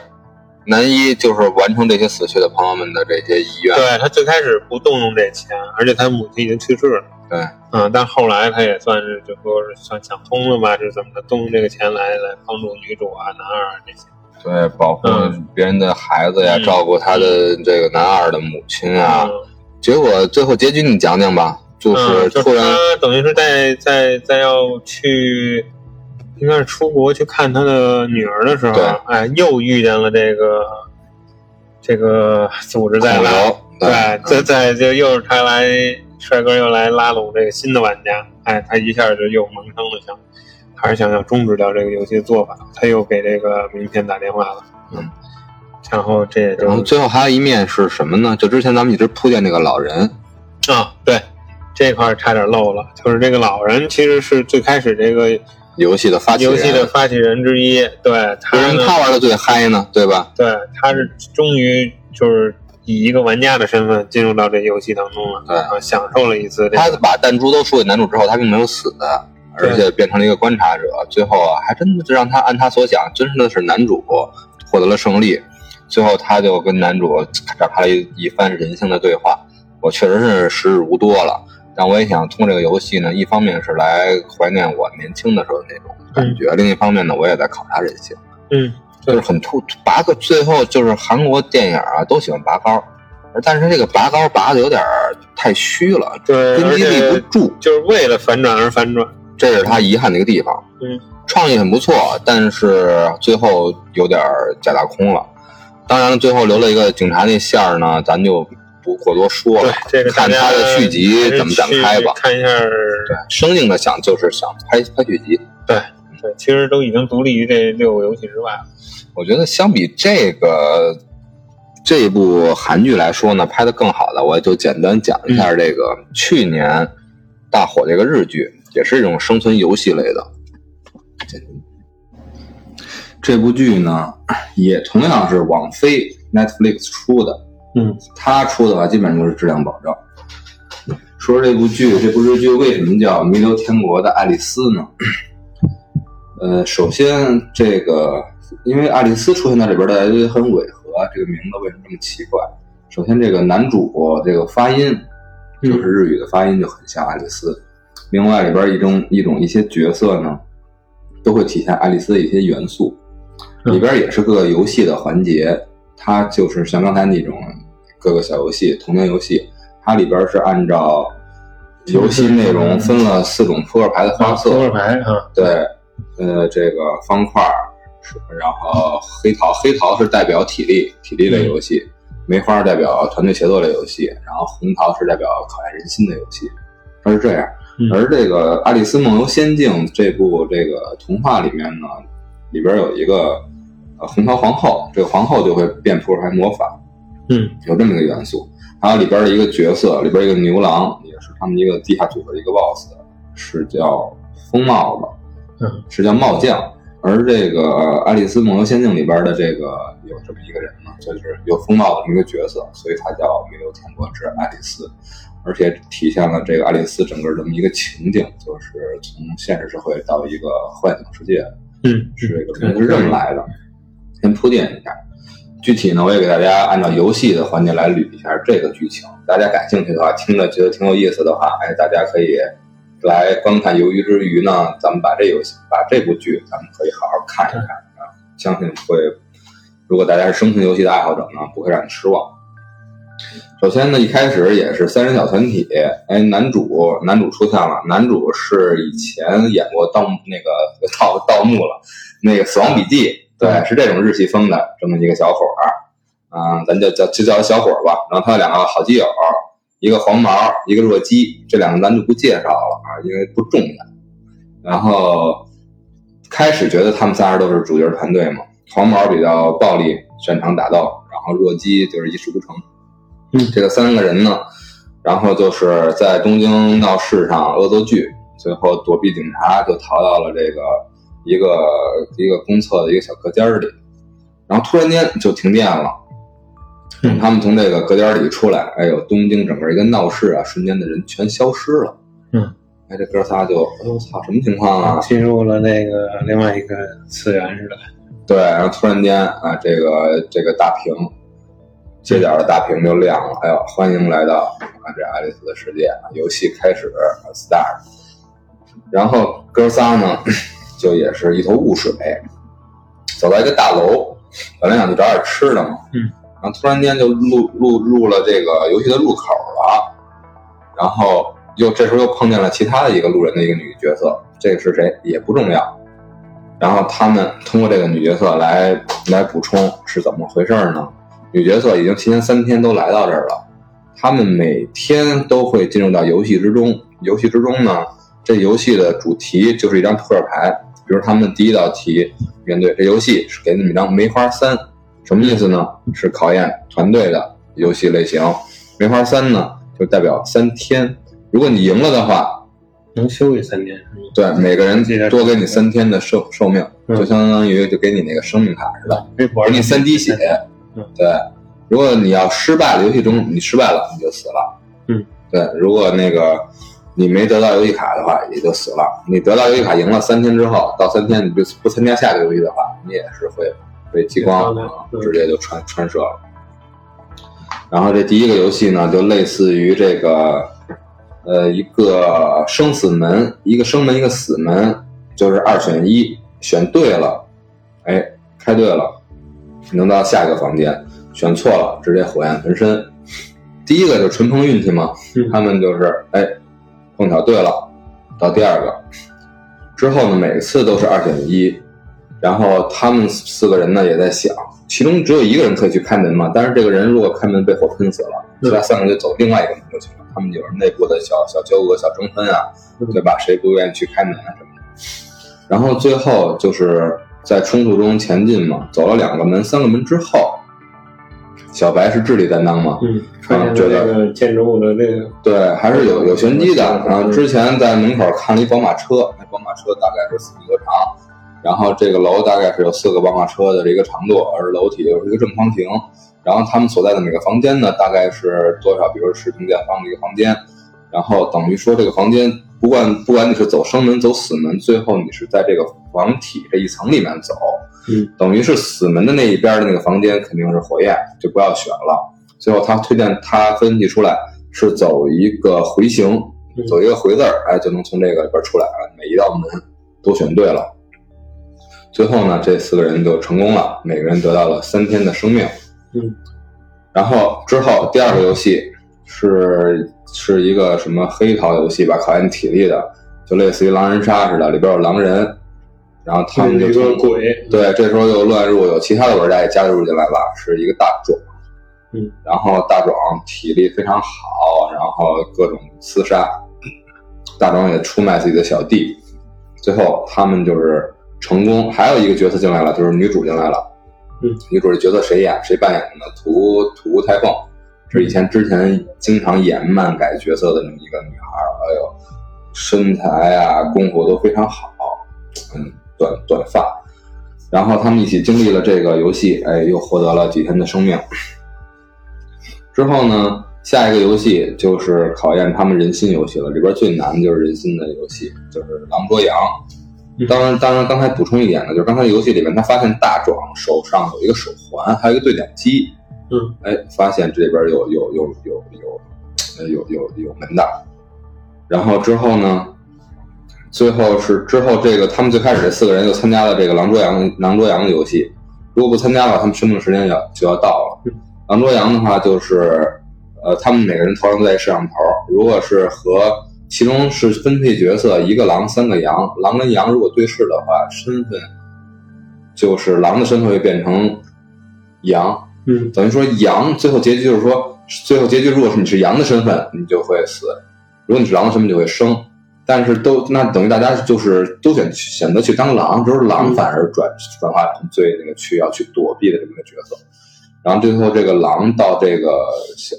男一就是完成这些死去的朋友们的这些遗愿。对他最开始不动用这钱，而且他母亲已经去世了。对，嗯，但后来他也算是就说是算想通了吧，是怎么的，动用这个钱来来帮助女主啊、男二这些。对，保护嗯。别人的孩子呀，嗯。照顾他的这个男二的母亲啊。嗯。结果最后结局你讲讲吧，就是嗯，就突然，他等于是在在在要去，应该是出国去看他的女儿的时候对，哎，又遇见了这个这个组织在拉，孔刘对，嗯再再就又是他来帅哥又来拉拢这个新的玩家，哎，他一下就又萌生了想，还是想要终止掉这个游戏的做法，他又给这个明天打电话了，嗯，然后这也就然后最后还有一面是什么呢？就之前咱们一直铺垫那个老人，啊，对，这块儿差点漏了，就是这个老人其实是最开始这个游戏的发起人，游戏的发起人之一，对他为什么呢，他玩的最嗨呢？对吧？对他是终于就是以一个玩家的身份进入到这游戏当中了，对啊，享受了一次这个，他把弹珠都输给男主之后，他并没有死，而且变成了一个观察者。最后啊，还真的是让他按他所想，真的是男主获得了胜利。最后他就跟男主展开了一一番人性的对话。我确实是时日无多了，但我也想通过这个游戏呢，一方面是来怀念我年轻的时候的那种感觉，另一方面呢，我也在考察人性。嗯，就是很突拔个，最后就是韩国电影啊都喜欢拔高，而但是这个拔高拔的有点太虚了，根基立不住，就是为了反转而反转，这是他遗憾的一个地方。嗯，创意很不错，但是最后有点假大空了。当然了，最后留了一个警察那线儿呢，咱就不过多说对了，，这个看他的续集怎么展开吧。看一下，对，生硬的想就是想拍拍续集。对对，其实都已经独立于这六个游戏之外了，我觉得相比这个这部韩剧来说呢，拍的更好的，我就简单讲一下这个、去年大火这个日剧，也是一种生存游戏类的。这部剧呢，也同样是网飞 Netflix 出的，嗯，它出的话基本上就是质量保证。说说这部剧，这部日剧为什么叫《弥留天国的爱丽丝》呢？呃，首先这个，因为爱丽丝出现在里边，大家觉得很违和，这个名字为什么这么奇怪？首先，这个男主这个发音，就是日语的发音就很像爱丽丝。另外，里边一种一种一些角色呢，都会体现爱丽丝的一些元素。嗯里边也是各个游戏的环节，它就是像刚才那种各个小游戏、童年游戏，它里边是按照游戏内容分了四种扑克牌的花色，扑克牌啊，对，呃，这个方块儿是，然后黑桃，黑桃是代表体力体力类游戏，梅花代表团队协作类游戏，然后红桃是代表考验人心的游戏，它是这样。嗯而这个《爱丽丝梦游仙境》这部这个童话里面呢，里边有一个呃红桃皇后，这个皇后就会变出来魔法，嗯有这么一个元素。还有里边的一个角色，里边一个牛郎，也是他们一个地下组的一个 boss，是叫风帽子，嗯，是叫帽匠。而这个《爱丽丝梦游仙境》里边的这个有这么一个人呢，就是有风帽子这么一个角色，所以他叫弥留天国之爱丽丝，而且体现了这个爱丽丝整个这么一个情景，就是从现实社会到一个幻想世界，嗯，是这个名字是这么来的。先铺垫一下，具体呢，我也给大家按照游戏的环节来捋一下这个剧情。大家感兴趣的话，听着觉得挺有意思的话，哎，大家可以来观看。鱿鱼之余呢，咱们把这游戏，把这部剧，咱们可以好好看一看啊，相信会，如果大家是生存游戏的爱好者呢，不会让你失望。首先呢，一开始也是三人小团体，哎，男主男主出现了，男主是以前演过盗墓那个盗盗墓了，那个《死亡笔记》，对，是这种日系风的这么一个小伙儿，嗯、咱就叫就叫他小伙儿吧。然后他有两个好基友，一个黄毛，一个弱鸡，这两个咱就不介绍了啊，因为不重要。然后开始觉得他们仨人都是主角团队嘛，黄毛比较暴力，擅长打斗，然后弱鸡就是一事无成。嗯这个三个人呢，然后就是在东京闹市上恶作剧，最后躲避警察，就逃到了这个一个一个公厕的一个小隔间儿里，然后突然间就停电了。嗯他们从这个隔间里出来，哎呦，东京整个一个闹市啊，瞬间的人全消失了。嗯，哎，这哥仨就，哎呦，操，什么情况啊？进入了那个另外一个次元似的，对，然后突然间啊，这个这个大屏，街角的大屏就亮了。哎呦，欢迎来到啊这爱丽丝的世界啊！游戏开始，start。然后哥仨呢，就也是一头雾水，走到一个大楼，本来想去找点吃的嘛，嗯，然后突然间就入入入了这个游戏的入口了，然后又这时候又碰见了其他的一个路人的一个女角色，这个是谁也不重要。然后他们通过这个女角色来来补充是怎么回事呢？女角色已经提前三天都来到这儿了，他们每天都会进入到游戏之中。游戏之中呢，这游戏的主题就是一张扑克牌，比如他们第一道题面对这游戏是给你们一张梅花三，什么意思呢？是考验团队的游戏类型。梅花三呢，就代表三天，如果你赢了的话，能休息三天是吗？对，每个人多给你三天的寿寿命，嗯就相当于就给你那个生命卡似的，给你三滴血嗯。对，如果你要失败了，游戏中你失败了，你就死了。嗯，对，如果那个你没得到游戏卡的话，也就死了。你得到游戏卡赢了三天之后，到三天你就不参加下个游戏的话，你也是会被激光直接就穿穿射了。然后这第一个游戏呢，就类似于这个，呃，一个生死门，一个生门，一个死门，就是二选一，选对了，哎，开对了，能到下一个房间；选错了，直接火焰焚身。第一个就纯碰运气嘛，嗯他们就是哎，碰巧对了，到第二个之后呢，每次都是二选一，然后他们四个人呢也在想，其中只有一个人可以去开门嘛，但是这个人如果开门被火喷死了，其他三个人就走另外一个门就行了。他们就是内部的小小纠葛、小争分啊，对吧？谁不愿意去开门啊什么的。然后最后就是在冲突中前进嘛，走了两个门、三个门之后，小白是智力担当嘛，嗯，觉得这个建筑物的这个对，还是有有玄机的。嗯然后之前在门口看了一宝马车，那宝马车大概是四米多长，然后这个楼大概是有四个宝马车的这个长度，而楼体又是一个正方形。然后他们所在的每个房间呢，大概是多少？比如十平见方的一个房间，然后等于说这个房间，不管不管你是走生门走死门，最后你是在这个房体这一层里面走，嗯，等于是死门的那一边的那个房间肯定是火焰，就不要选了。最后他推荐他分析出来是走一个回形，嗯走一个回字儿，哎，就能从这个里边出来了。每一道门都选对了，最后呢，这四个人就成功了，每个人得到了三天的生命。嗯，然后之后第二个游戏是是一个什么黑桃游戏吧，考验体力的，就类似于狼人杀似的，里边有狼人，然后他们就一个鬼，对，这时候又乱入，有其他的玩家也加入进来了，是一个大壮，嗯，然后大壮体力非常好，然后各种厮杀，大壮也出卖自己的小弟，最后他们就是成功。还有一个角色进来了，就是女主进来了，嗯，女主这角色谁演？谁扮演的呢？土土屋太凤，是以前之前经常演漫改角色的这么一个女孩儿，哎呦，身材啊功夫都非常好，嗯，短短发。然后他们一起经历了这个游戏，哎，又获得了几天的生命。之后呢，下一个游戏就是考验他们人心游戏了，里边最难的就是人心的游戏，就是狼捉羊。嗯当然，当然，刚才补充一点呢，就是刚才游戏里面他发现大壮手上有一个手环，还有一个对讲机，嗯，哎，发现这里边有有有有有，呃，有有有门的。然后之后呢，最后是之后这个他们最开始这四个人又参加了这个狼捉羊狼捉羊的游戏，如果不参加的话，他们生命时间要就要到了。狼捉羊的话就是，呃，他们每个人头上都带一摄像头，如果是和其中是分配角色，一个狼三个羊，狼跟羊如果对视的话，身份就是狼的身份会变成羊，嗯等于说羊最后结局就是说，最后结局如果是你是羊的身份，你就会死；如果你是狼的身份，就会生。但是都那等于大家就是都选选择去当狼，只有狼嗯反而转转化成最那个去要去躲避的这么一个角色。然后最后这个狼到这个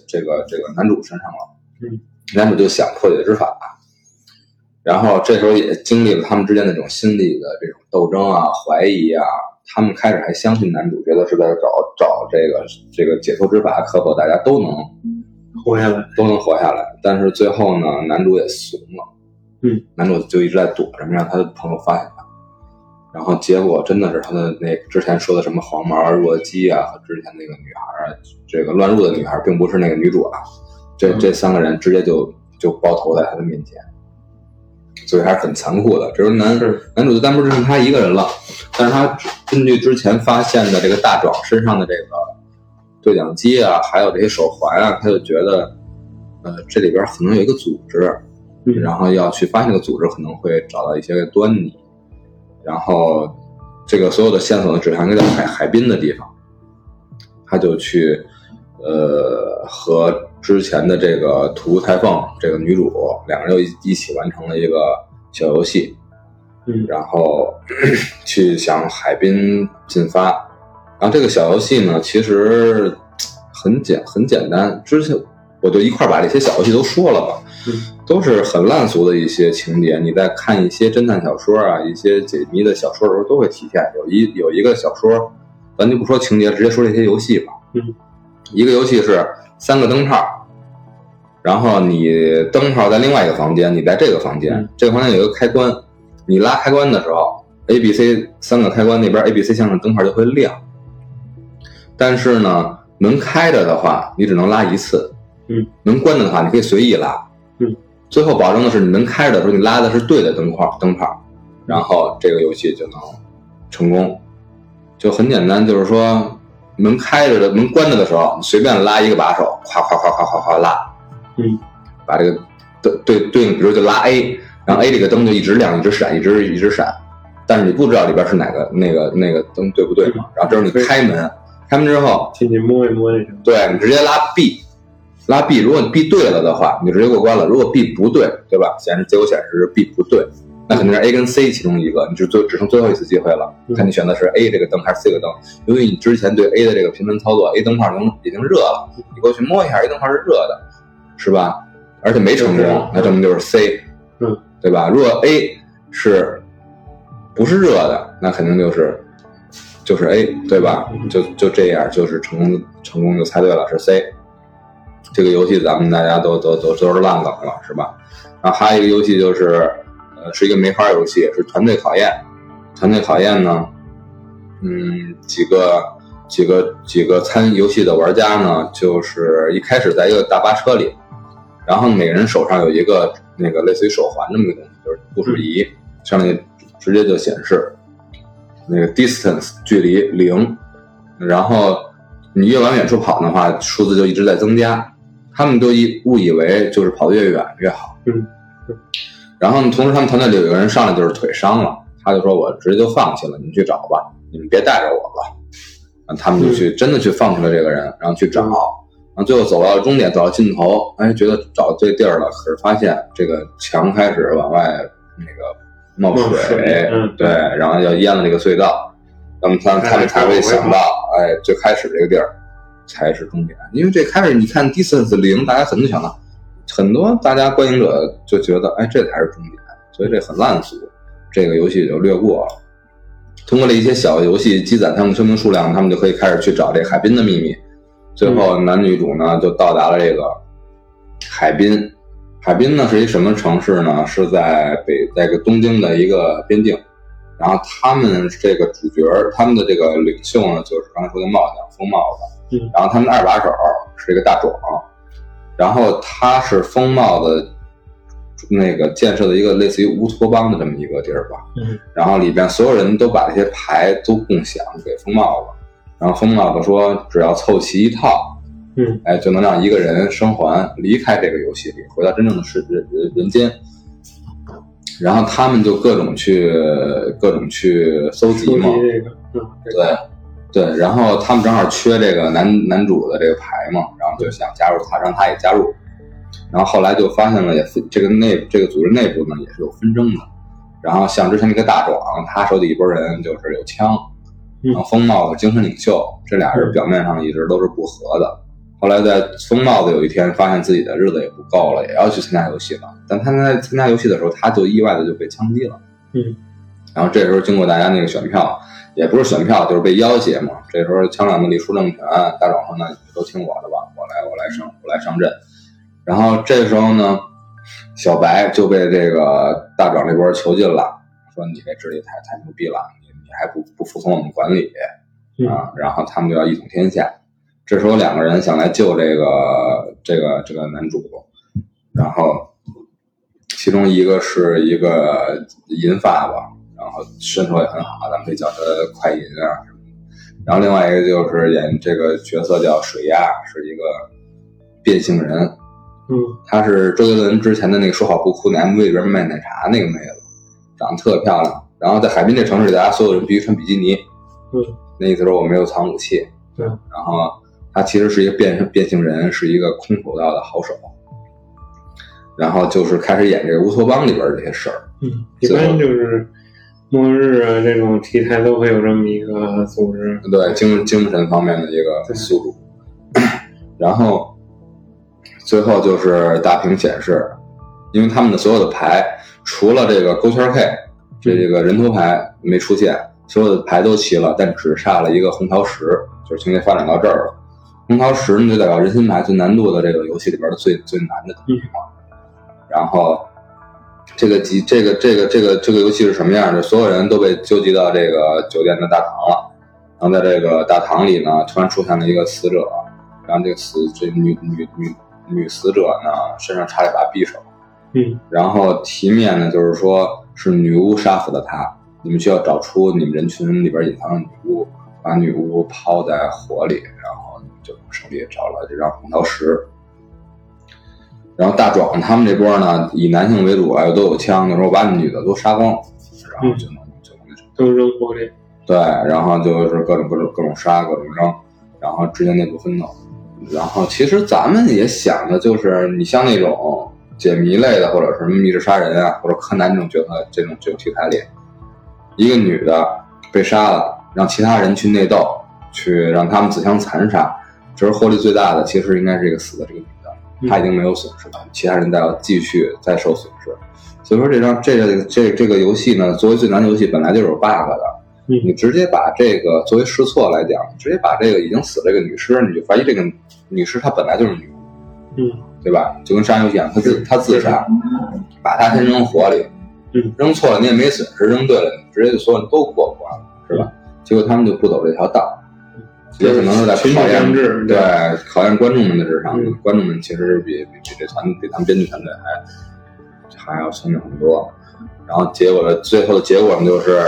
这个这个男主身上了，嗯，男主就想破解之法，然后这时候也经历了他们之间那种心理的这种斗争啊、怀疑啊。他们开始还相信男主，觉得是在找找这个这个解脱之法，可否大家都能活下来，都能活下来。但是最后呢，男主也怂了，嗯，男主就一直在躲着，没让他的朋友发现他。然后结果真的是他的那之前说的什么黄毛弱鸡啊，和之前那个女孩啊，这个乱入的女孩，并不是那个女主啊，这这三个人直接就就包头在他的面前，所以还是很残酷的。这时候男是。男主就单不只剩他一个人了，但是他根据之前发现的这个大壮身上的这个对讲机啊，还有这些手环啊，他就觉得，呃，这里边可能有一个组织，嗯。然后要去发现这个组织，可能会找到一些端倪，然后这个所有的线索呢指向一个叫海海滨的地方，他就去，呃，和之前的这个土屋太凤这个女主两个人又一一起完成了一个小游戏，嗯然后 (coughs) 去向海滨进发。然后这个小游戏呢，其实很简很简单。之前我就一块把这些小游戏都说了吧，嗯都是很烂俗的一些情节。你在看一些侦探小说啊，一些解谜的小说的时候，都会体现。有一有一个小说，咱就不说情节，直接说这些游戏吧。嗯，一个游戏是三个灯泡，然后你灯泡在另外一个房间，你在这个房间，嗯这个房间有一个开关，你拉开关的时候，A、B、C 三个开关那边 A、B、C 向的灯泡就会亮。但是呢，门开着的话，你只能拉一次；嗯，门关着的话，你可以随意拉。嗯，最后保证的是，你门开着的时候，你拉的是对的灯泡，灯泡，然后这个游戏就能成功。就很简单，就是说门开着的，门关着的时候，你随便拉一个把手，咵咵咵咵咵咵拉，嗯，把这个对对对应，比如就拉 A，然后 A 这个灯就一直亮，一直闪，一直一直闪，但是你不知道里边是哪个那个那个灯对不对嘛？然后这时候你开门，开门之后，进去摸一摸就行。对你直接拉 B，拉 B，如果你 B 对了的话，你就直接过关了。如果 B 不对，对吧？显示结果显示是 B 不对，那肯定是 A 跟 C 其中一个，你就最只剩最后一次机会了，嗯看你选的是 A 这个灯还是 C 这个灯。由于你之前对 A 的这个频繁操作，A 灯泡已经已经热了，你过去摸一下，A 灯泡是热的，是吧？而且没成功，那证明就是 C，嗯，对吧？如果 A 是不是热的，那肯定就是就是 A，对吧？就就这样，就是成功成功就猜对了是 C。这个游戏咱们大家都都都都是烂梗了，是吧？然后还有一个游戏就是，呃，是一个梅花游戏，是团队考验。团队考验呢，嗯，几个几个几个参游戏的玩家呢，就是一开始在一个大巴车里，然后每个人手上有一个那个类似于手环这么一个东西，就是步数仪，上面直接就显示那个 distance 距离零，然后你越往远处跑的话，数字就一直在增加。他们都以误以为就是跑得越远越好。嗯。然后同时他们团队里有一个人上来就是腿伤了，他就说我直接就放弃了，你们去找吧，你们别带着我了。然后他们就去、真的去放出了这个人，然后去找。然后最后走到终点，走到尽头，哎，觉得找对地儿了，可是发现这个墙开始往外那个冒冒水嗯对，然后要淹了这个隧道，那么他他们才会想到，哎，最开始这个地儿才是终点，因为这开始你看 distance 零，大家可能想到，很多大家观影者就觉得，哎，这才是重点，所以这很烂俗，这个游戏就略过了。通过了一些小游戏积攒他们生命数量，他们就可以开始去找这海滨的秘密。最后男女主呢就到达了这个海滨。海滨呢是一什么城市呢？是在北，在这个东京的一个边境。然后他们这个主角，他们的这个领袖呢，就是刚才说的帽子风帽子。嗯然后他们的二把手是一个大壮，然后它是风貌的那个建设的一个类似于乌托邦的这么一个地儿吧。嗯然后里边所有人都把这些牌都共享给风貌了，然后疯帽子说只要凑齐一套，嗯哎，就能让一个人生还离开这个游戏里，回到真正的世人人人间。然后他们就各种去各种去搜集嘛，这个，嗯，这个对对，然后他们正好缺这个男男主的这个牌嘛，然后就想加入他，让他也加入。然后后来就发现了，也分这个内这个组织内部呢也是有纷争的。然后像之前那个大壮，他手底一拨人就是有枪，嗯然后疯帽子精神领袖，这俩人表面上一直都是不和的。后来在疯帽子有一天发现自己的日子也不够了，也要去参加游戏了。但他在参加游戏的时候，他就意外的就被枪击了。嗯，然后这时候经过大家那个选票，也不是选票，就是被要挟嘛。这时候枪两个力出政权，大壮说：“那你们都听我的吧，我来，我来上，我来上阵。”然后这时候呢，小白就被这个大壮这波囚禁了，说说你这智力太太牛逼了，你你还不不服从我们管理嗯啊？然后他们就要一统天下。这时候两个人想来救这个这个这个男主，然后其中一个是一个银发吧，然后身手也很好，咱们可以叫他快银啊什么的。然后另外一个就是演这个角色叫水鸭，是一个变性人，嗯她是周杰伦之前的那个说好不哭的 MV 里边卖奶茶那个妹子，长得特漂亮。然后在海滨这城市里，大家所有人必须穿比基尼，嗯那意思说我没有藏武器。对然后他其实是一个变变性人，是一个空手道的好手。然后就是开始演这个乌托邦里边这些事儿。嗯，一般就是末日啊这种题材都会有这么一个组织。对精精神方面的一个宿主。(coughs) 然后最后就是大屏显示，因为他们的所有的牌，除了这个勾圈 K 这这个人头牌没出现，所有的牌都齐了，但只差了一个红桃十，就是情节发展到这儿了。红桃十呢，就代表人心牌最难度的这个游戏里边的最最难的题嘛。然后这个集这个这个这个这个游戏是什么样的？所有人都被纠集到这个酒店的大堂了。然后在这个大堂里呢，突然出现了一个死者，然后这个死这女女女女死者呢身上插了一把匕首，嗯然后题面呢就是说是女巫杀死了她，你们需要找出你们人群里边隐藏的女巫，把女巫抛在火里，然后你们就能胜利，找了这张红桃十。然后大壮他们这波呢，以男性为主啊，又都有枪，的时候把你女的都杀光，然后就能就能那什么。都扔火里。对，然后就是各种各种各种杀，各种扔，然后之间内部奋斗。然后其实咱们也想的就是，你像那种解谜类的，或者什么密室杀人啊，或者柯南这种角色，这种这种题材里，一个女的被杀了，让其他人去内斗，去让他们自相残杀。这是获利最大的其实应该是这个死的这个女的，她已经没有损失了，其他人再要继续再受损失。所以说这张这个这这个游戏呢，作为最难的游戏，本来就是有 bug 的。你直接把这个作为试错来讲，直接把这个已经死这个女尸，你就怀疑这个女尸她本来就是女巫，嗯对吧？就跟杀人游戏一样，她自她自杀，把她先扔火里，嗯扔错了你也没损失，扔对了你直接就所有人都过关了，是吧？结果他们就不走这条道，也可能是在群考验众对考验观众们的智商嗯。观众们其实比比比这团比咱们编剧团队还还要聪明很多。然后结果的最后的结果呢，就是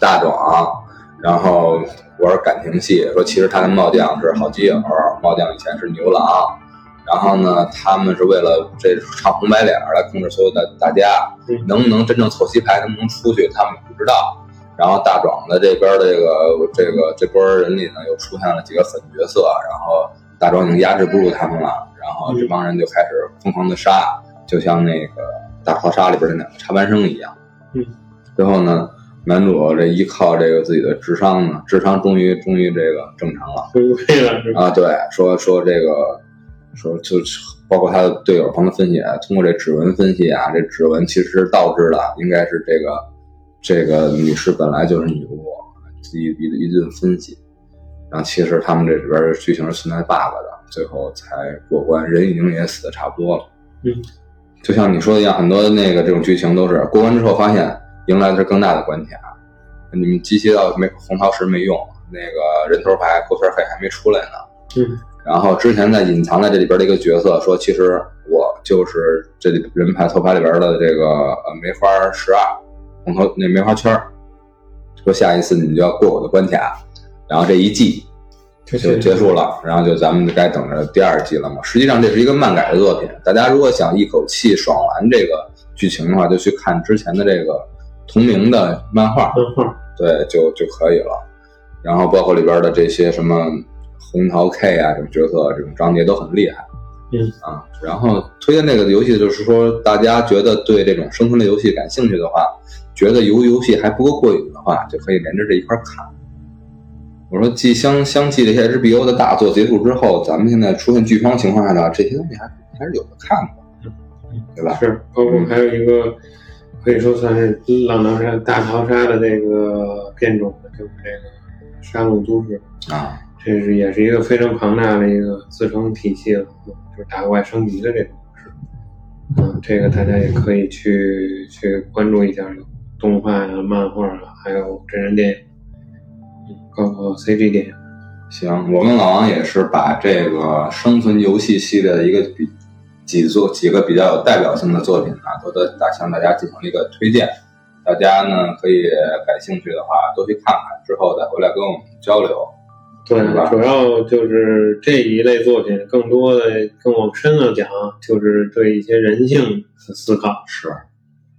大壮，然后玩感情戏，说其实他跟茂将是好基友，茂将以前是牛郎。然后呢，他们是为了这唱红白脸儿来控制所有的大家嗯，能不能真正凑齐牌，能不能出去，他们也不知道。然后大壮的这边这个这个这波人里呢，又出现了几个狠角色，然后大壮已经压制不住他们了，然后这帮人就开始疯狂的杀，就像那个大逃杀里边的两个插班生一样。嗯，最后呢，男主这依靠这个自己的智商呢，智商终于终于这个正常了。回归了？啊，对，说说这个，说就是包括他的队友帮他分析，通过这指纹分析啊，这指纹其实导致了应该是这个这个女士本来就是女巫，一一一顿分析，然后其实他们这里边剧情是存在 bug 的，最后才过关，人已经也死的差不多了。嗯，就像你说的一样，很多那个这种剧情都是过关之后发现迎来的是更大的关卡，你们集齐到没红桃十没用，那个人头牌勾圈黑还没出来呢。嗯然后之前在隐藏在这里边的一个角色说，其实我就是这里人牌头牌里边的这个呃梅花十二红头那梅花圈儿说下一次你们就要过我的关卡，然后这一季就就结束了，然后就咱们就该等着第二季了嘛。实际上这是一个漫改的作品，大家如果想一口气爽完这个剧情的话，就去看之前的这个同名的漫画，漫画，对，就就可以了。然后包括里边的这些什么红桃 K 啊，这种角色、这种章节都很厉害。嗯啊，然后推荐这个游戏，就是说大家觉得对这种生存类游戏感兴趣的话，觉得游游戏还不够过瘾的话，就可以连着这一块看。我说，继相相继这些 HBO 的大作结束之后，咱们现在出现剧荒情况下呢，这些东西还还是有的看的，对吧？是，包括还有一个可以说算是浪淘沙大逃杀的这个变种的，就是这个沙龙都市，啊，这是也是一个非常庞大的一个自成体系了，就是打怪升级的这种模式。嗯，这个大家也可以去去关注一下，动画呀、漫画啊，还有真人电影，嗯包括 CG 电影。行，我跟老王也是把这个生存游戏系列的一个比几作几个比较有代表性的作品呢，都在大向大家进行了一个推荐。大家呢可以感兴趣的话多去看看，之后再回来跟我们交流。对，主要就是这一类作品，更多的更往深了讲，就是对一些人性的思考。是，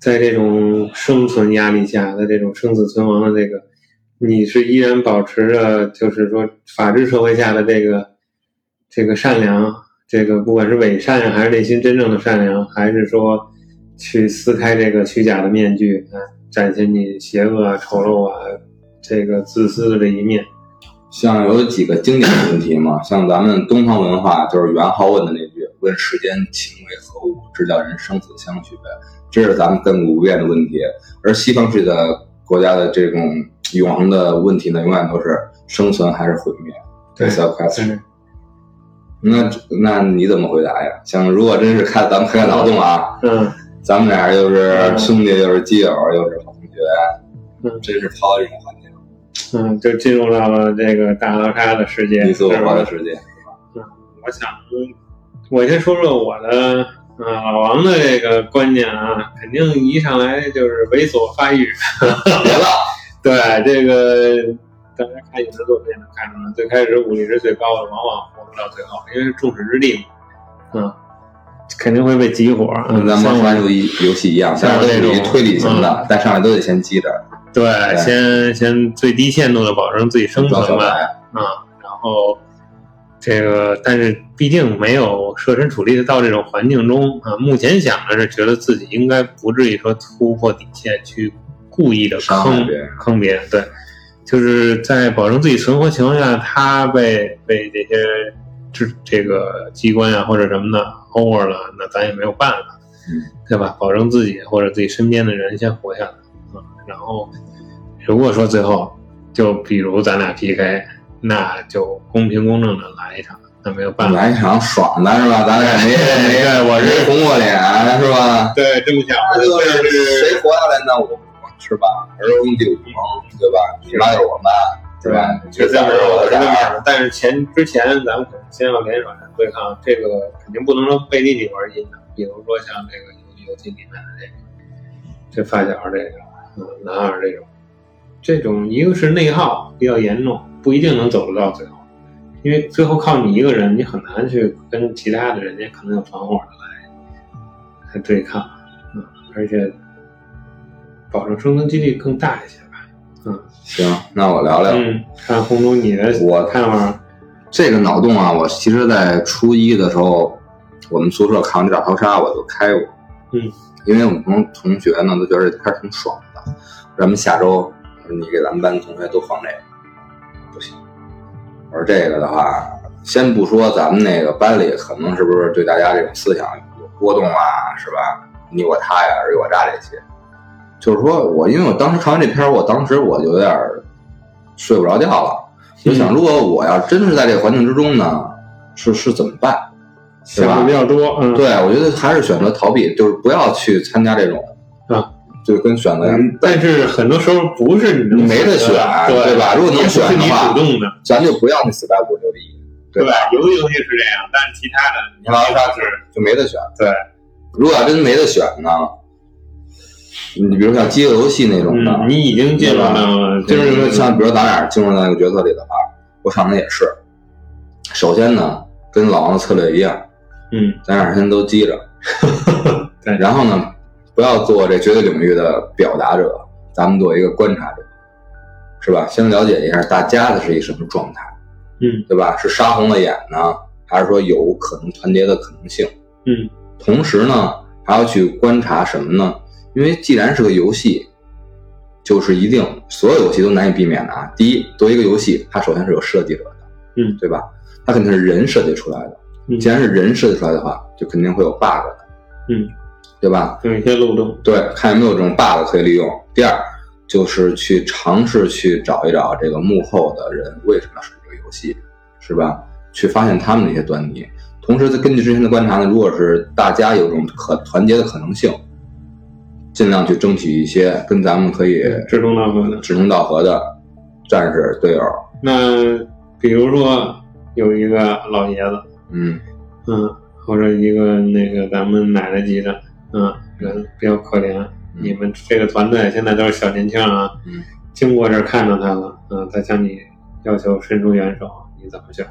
在这种生存压力下的这种生死存亡的这个，你是依然保持着，就是说法治社会下的这个这个善良，这个不管是伪善还是内心真正的善良，还是说去撕开这个虚假的面具，啊，展现你邪恶啊、丑陋啊、这个自私的这一面。像有几个经典的问题嘛，像咱们东方文化就是元好问的那“问世间情为何物，直教人生死相许”，这是咱们亘古不变的问题。而西方式的国家的这种永恒的问题呢，永远都是生存还是毁灭。对 a question 对那那你怎么回答呀？像如果真是开，咱们开个脑洞啊，嗯，咱们俩又是嗯兄弟，又是基友，又是好同学，嗯真是抛到这种环境，嗯，就进入到了这个大逃杀的世界，你死我活的世界。我想，我先说说我的啊、老王的这个观念啊，肯定一上来就是猥琐发育。(laughs) 别了，对这个，大家看影视作品能看出来，最开始武力值最高的，往往活不到最后，因为是众矢之的嘛，嗯、肯定会被集火。嗯，跟咱们玩游戏游戏一样，像但是都属于这种推理型嗯的，但上来都得先积着，对，先先最低限度的保证自己生存吧。装小白。啊，然后这个，但是毕竟没有设身处地的到这种环境中啊。目前想的是，觉得自己应该不至于说突破底线去故意的坑坑别人，对，就是在保证自己存活情况下，他被被这些这这个机关呀、或者什么的 over 了，那咱也没有办法，嗯，对吧？保证自己或者自己身边的人先活下来啊。然后，如果说最后就比如咱俩 PK。那就公平公正的来一场，那没有办法。来一场爽的是吧？咱俩没没对我是红过脸是吧？对，这么想，那就是谁活下来呢？我是吧？儿童第五盟对吧？你妈就是我妈对吧？就这么是我是这么的想的。但是前之前咱们可能先要联手对抗，这个肯定不能说背地里玩阴的。比如说像这个游游戏里面的这个这发小这个，嗯，男二这种，这种一个是内耗比较严重，不一定能走得到最后，因为最后靠你一个人，你很难去跟其他的人家可能有团伙的来来对抗，嗯，而且保证生存几率更大一些吧。嗯行，那我聊聊。嗯，看红中你的我看法，这个脑洞啊，我其实在初一的时候，我们宿舍看完这大逃杀，我就开过。嗯，因为我们同同学呢都觉得这片挺爽的，咱们下周你给咱们班同学都放这个。我说这个的话，先不说咱们那个班里可能是不是对大家这种思想有波动啊，是吧？你我他呀，尔虞我诈这些，就是说我因为我当时看完这片儿，我当时我就有点睡不着觉了。我就想，如果我要真是在这个环境之中呢，是是怎么办？想的比较多，嗯，对，我觉得还是选择逃避，就是不要去参加这种啊，就跟选择一样，嗯但是很多时候不是你能没得选对对吧如果能选的话咱就不要那死白骨留一，对吧？游戏游戏是这样，但是其他的你老杀是就没得选。对，如果要真没得选呢，你比如像饥饿游戏那种的，嗯，你已经进入到了这就是说像比如咱俩进入到那个角色里的话，我想的也是，首先呢，跟老王的策略一样，嗯，咱俩先都积着，(laughs) 对然后呢，不要做这绝对领域的表达者，咱们做一个观察者，是吧？先了解一下大家的是一什么状态，嗯对吧？是杀红了眼呢，还是说有可能团结的可能性？嗯同时呢，还要去观察什么呢？因为既然是个游戏，就是一定所有游戏都难以避免的啊。第一，作为一个游戏，它首先是有设计者的，嗯，对吧？它肯定是人设计出来的。嗯既然是人设计出来的话，就肯定会有 bug 的，嗯，对吧？有一些漏洞，对，看有没有这种 bug 可以利用。第二，就是去尝试去找一找这个幕后的人为什么要设计这个游戏，是吧？去发现他们的一些端倪。同时，根据之前的观察呢，如果是大家有种可团结的可能性，尽量去争取一些跟咱们可以志同道合的。志同道合的战士队友。那比如说有一个老爷子，嗯嗯，或者一个那个咱们奶奶级的，嗯，人比较可怜。你们这个团队现在都是小年轻啊，嗯，经过这儿看到他了，嗯，他向你要求伸出援手，你怎么选？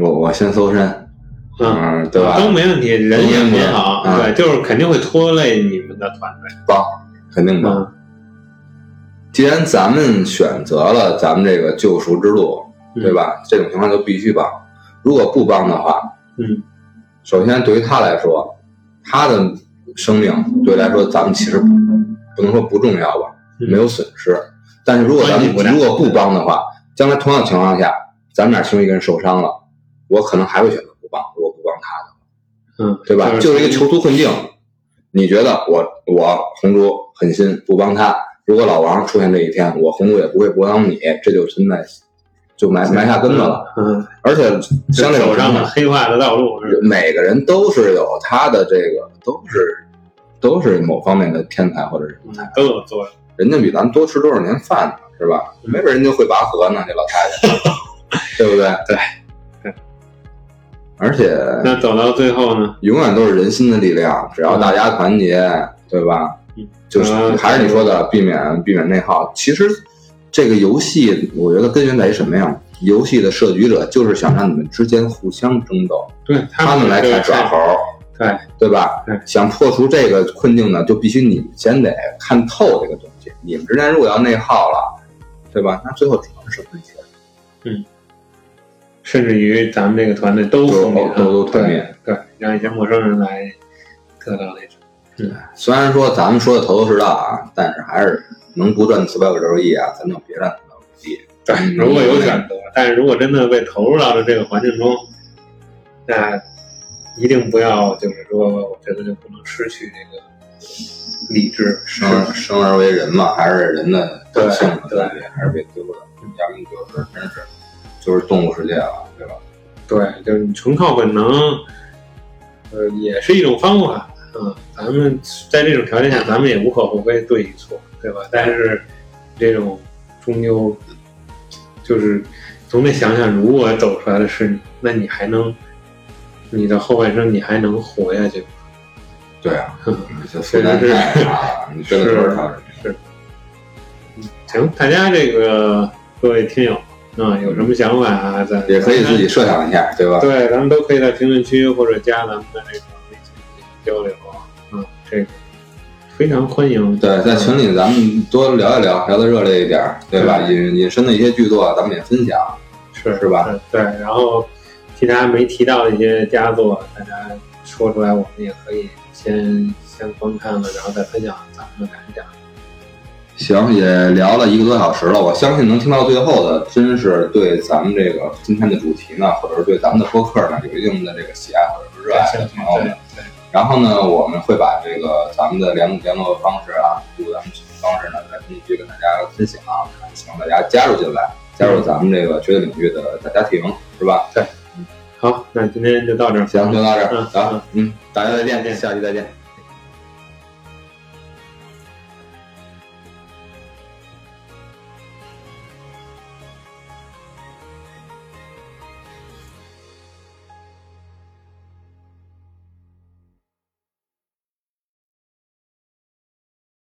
我我先搜身，嗯，嗯，对吧？都没问题，人也很好，嗯对，就是肯定会拖累你们的团队。帮，肯定帮。嗯既然咱们选择了咱们这个救赎之路，嗯对吧？这种情况就必须帮。如果不帮的话，嗯首先对于他来说，他的生命对来说咱们其实不能说不重要吧，嗯没有损失。但是如果咱们如果不帮的话，将来同样情况下，咱们俩其中一个人受伤了，我可能还会选择不帮。如果不帮他的话，嗯，对吧？就是一个囚徒困境。你觉得我我红猪狠心不帮他，如果老王出现这一天，我红猪也不会不帮你，这就存在就埋埋下根子了。嗯，而且像这种走上了，黑化的道路？每个人都是有他的这个，都是都是某方面的天才或者人才，都有作用。人家比咱多吃多少年饭呢，是吧？没准人家会拔河呢，这老太太，(laughs) 对不对？对对。而且那走到最后呢？永远都是人心的力量，只要大家团结，对吧？嗯就是嗯还是你说的，避免避免内耗。其实这个游戏，我觉得根源在于什么呀？游戏的设局者就是想让你们之间互相争斗，对他们来这个开耍猴，对，对吧对？想破除这个困境呢，就必须你们先得看透这个东西。你们之间如果要内耗了，对吧？那最后只能是分钱。甚至于咱们这个团队都都覆灭，都都团灭对，对，让一些陌生人来得到那种。对虽然说咱们说的头头是道啊，但是还是能不赚四百五十六亿啊，咱就别赚四百五十亿。对，嗯如果有选择，但是如果真的被投入到了这个环境中，那一定不要就是说，我觉得就不能失去这个理智。生而生而为人嘛，还是人的对本性嘛对还是被丢的。要不你就是真是就是动物世界了，对吧？对，就是你纯靠本能，呃，也是一种方法。嗯，咱们在这种条件下，咱们也无可厚非对与错，对吧？但是这种终究就是总得想想，如果走出来的是你，那你还能，你的后半生你还能活下去吗？对啊，嗯这负担太大了，你真的多少是，行，大家这个各位听友啊、有什么想法啊，咱也可以自己设想一下，对吧？对，咱们都可以在评论区或者加咱们的这个微信进行交流啊，嗯，这个非常欢迎。对，在群里咱们多聊一聊，聊得热烈一点，对吧？引引申的一些剧作，咱们也分享。是是吧？对，然后其他没提到的一些佳作，大家说出来，我们也可以先先观看了，然后再分享咱们的感想。行，也聊了一个多小时了，我相信能听到最后的，真是对咱们这个今天的主题呢，或者是对咱们的播客呢，有一定的这个喜爱或者是热爱的朋友对们。对，然后呢，我们会把这个咱们的联联络方式啊，录咱们取方式呢，在评论区跟大家分享，希望大家加入进来，加入咱们这个绝对领域的大家庭，是吧？对好，那今天就到这儿。行，就到这儿，嗯好，嗯，大家再见，再见下期再见。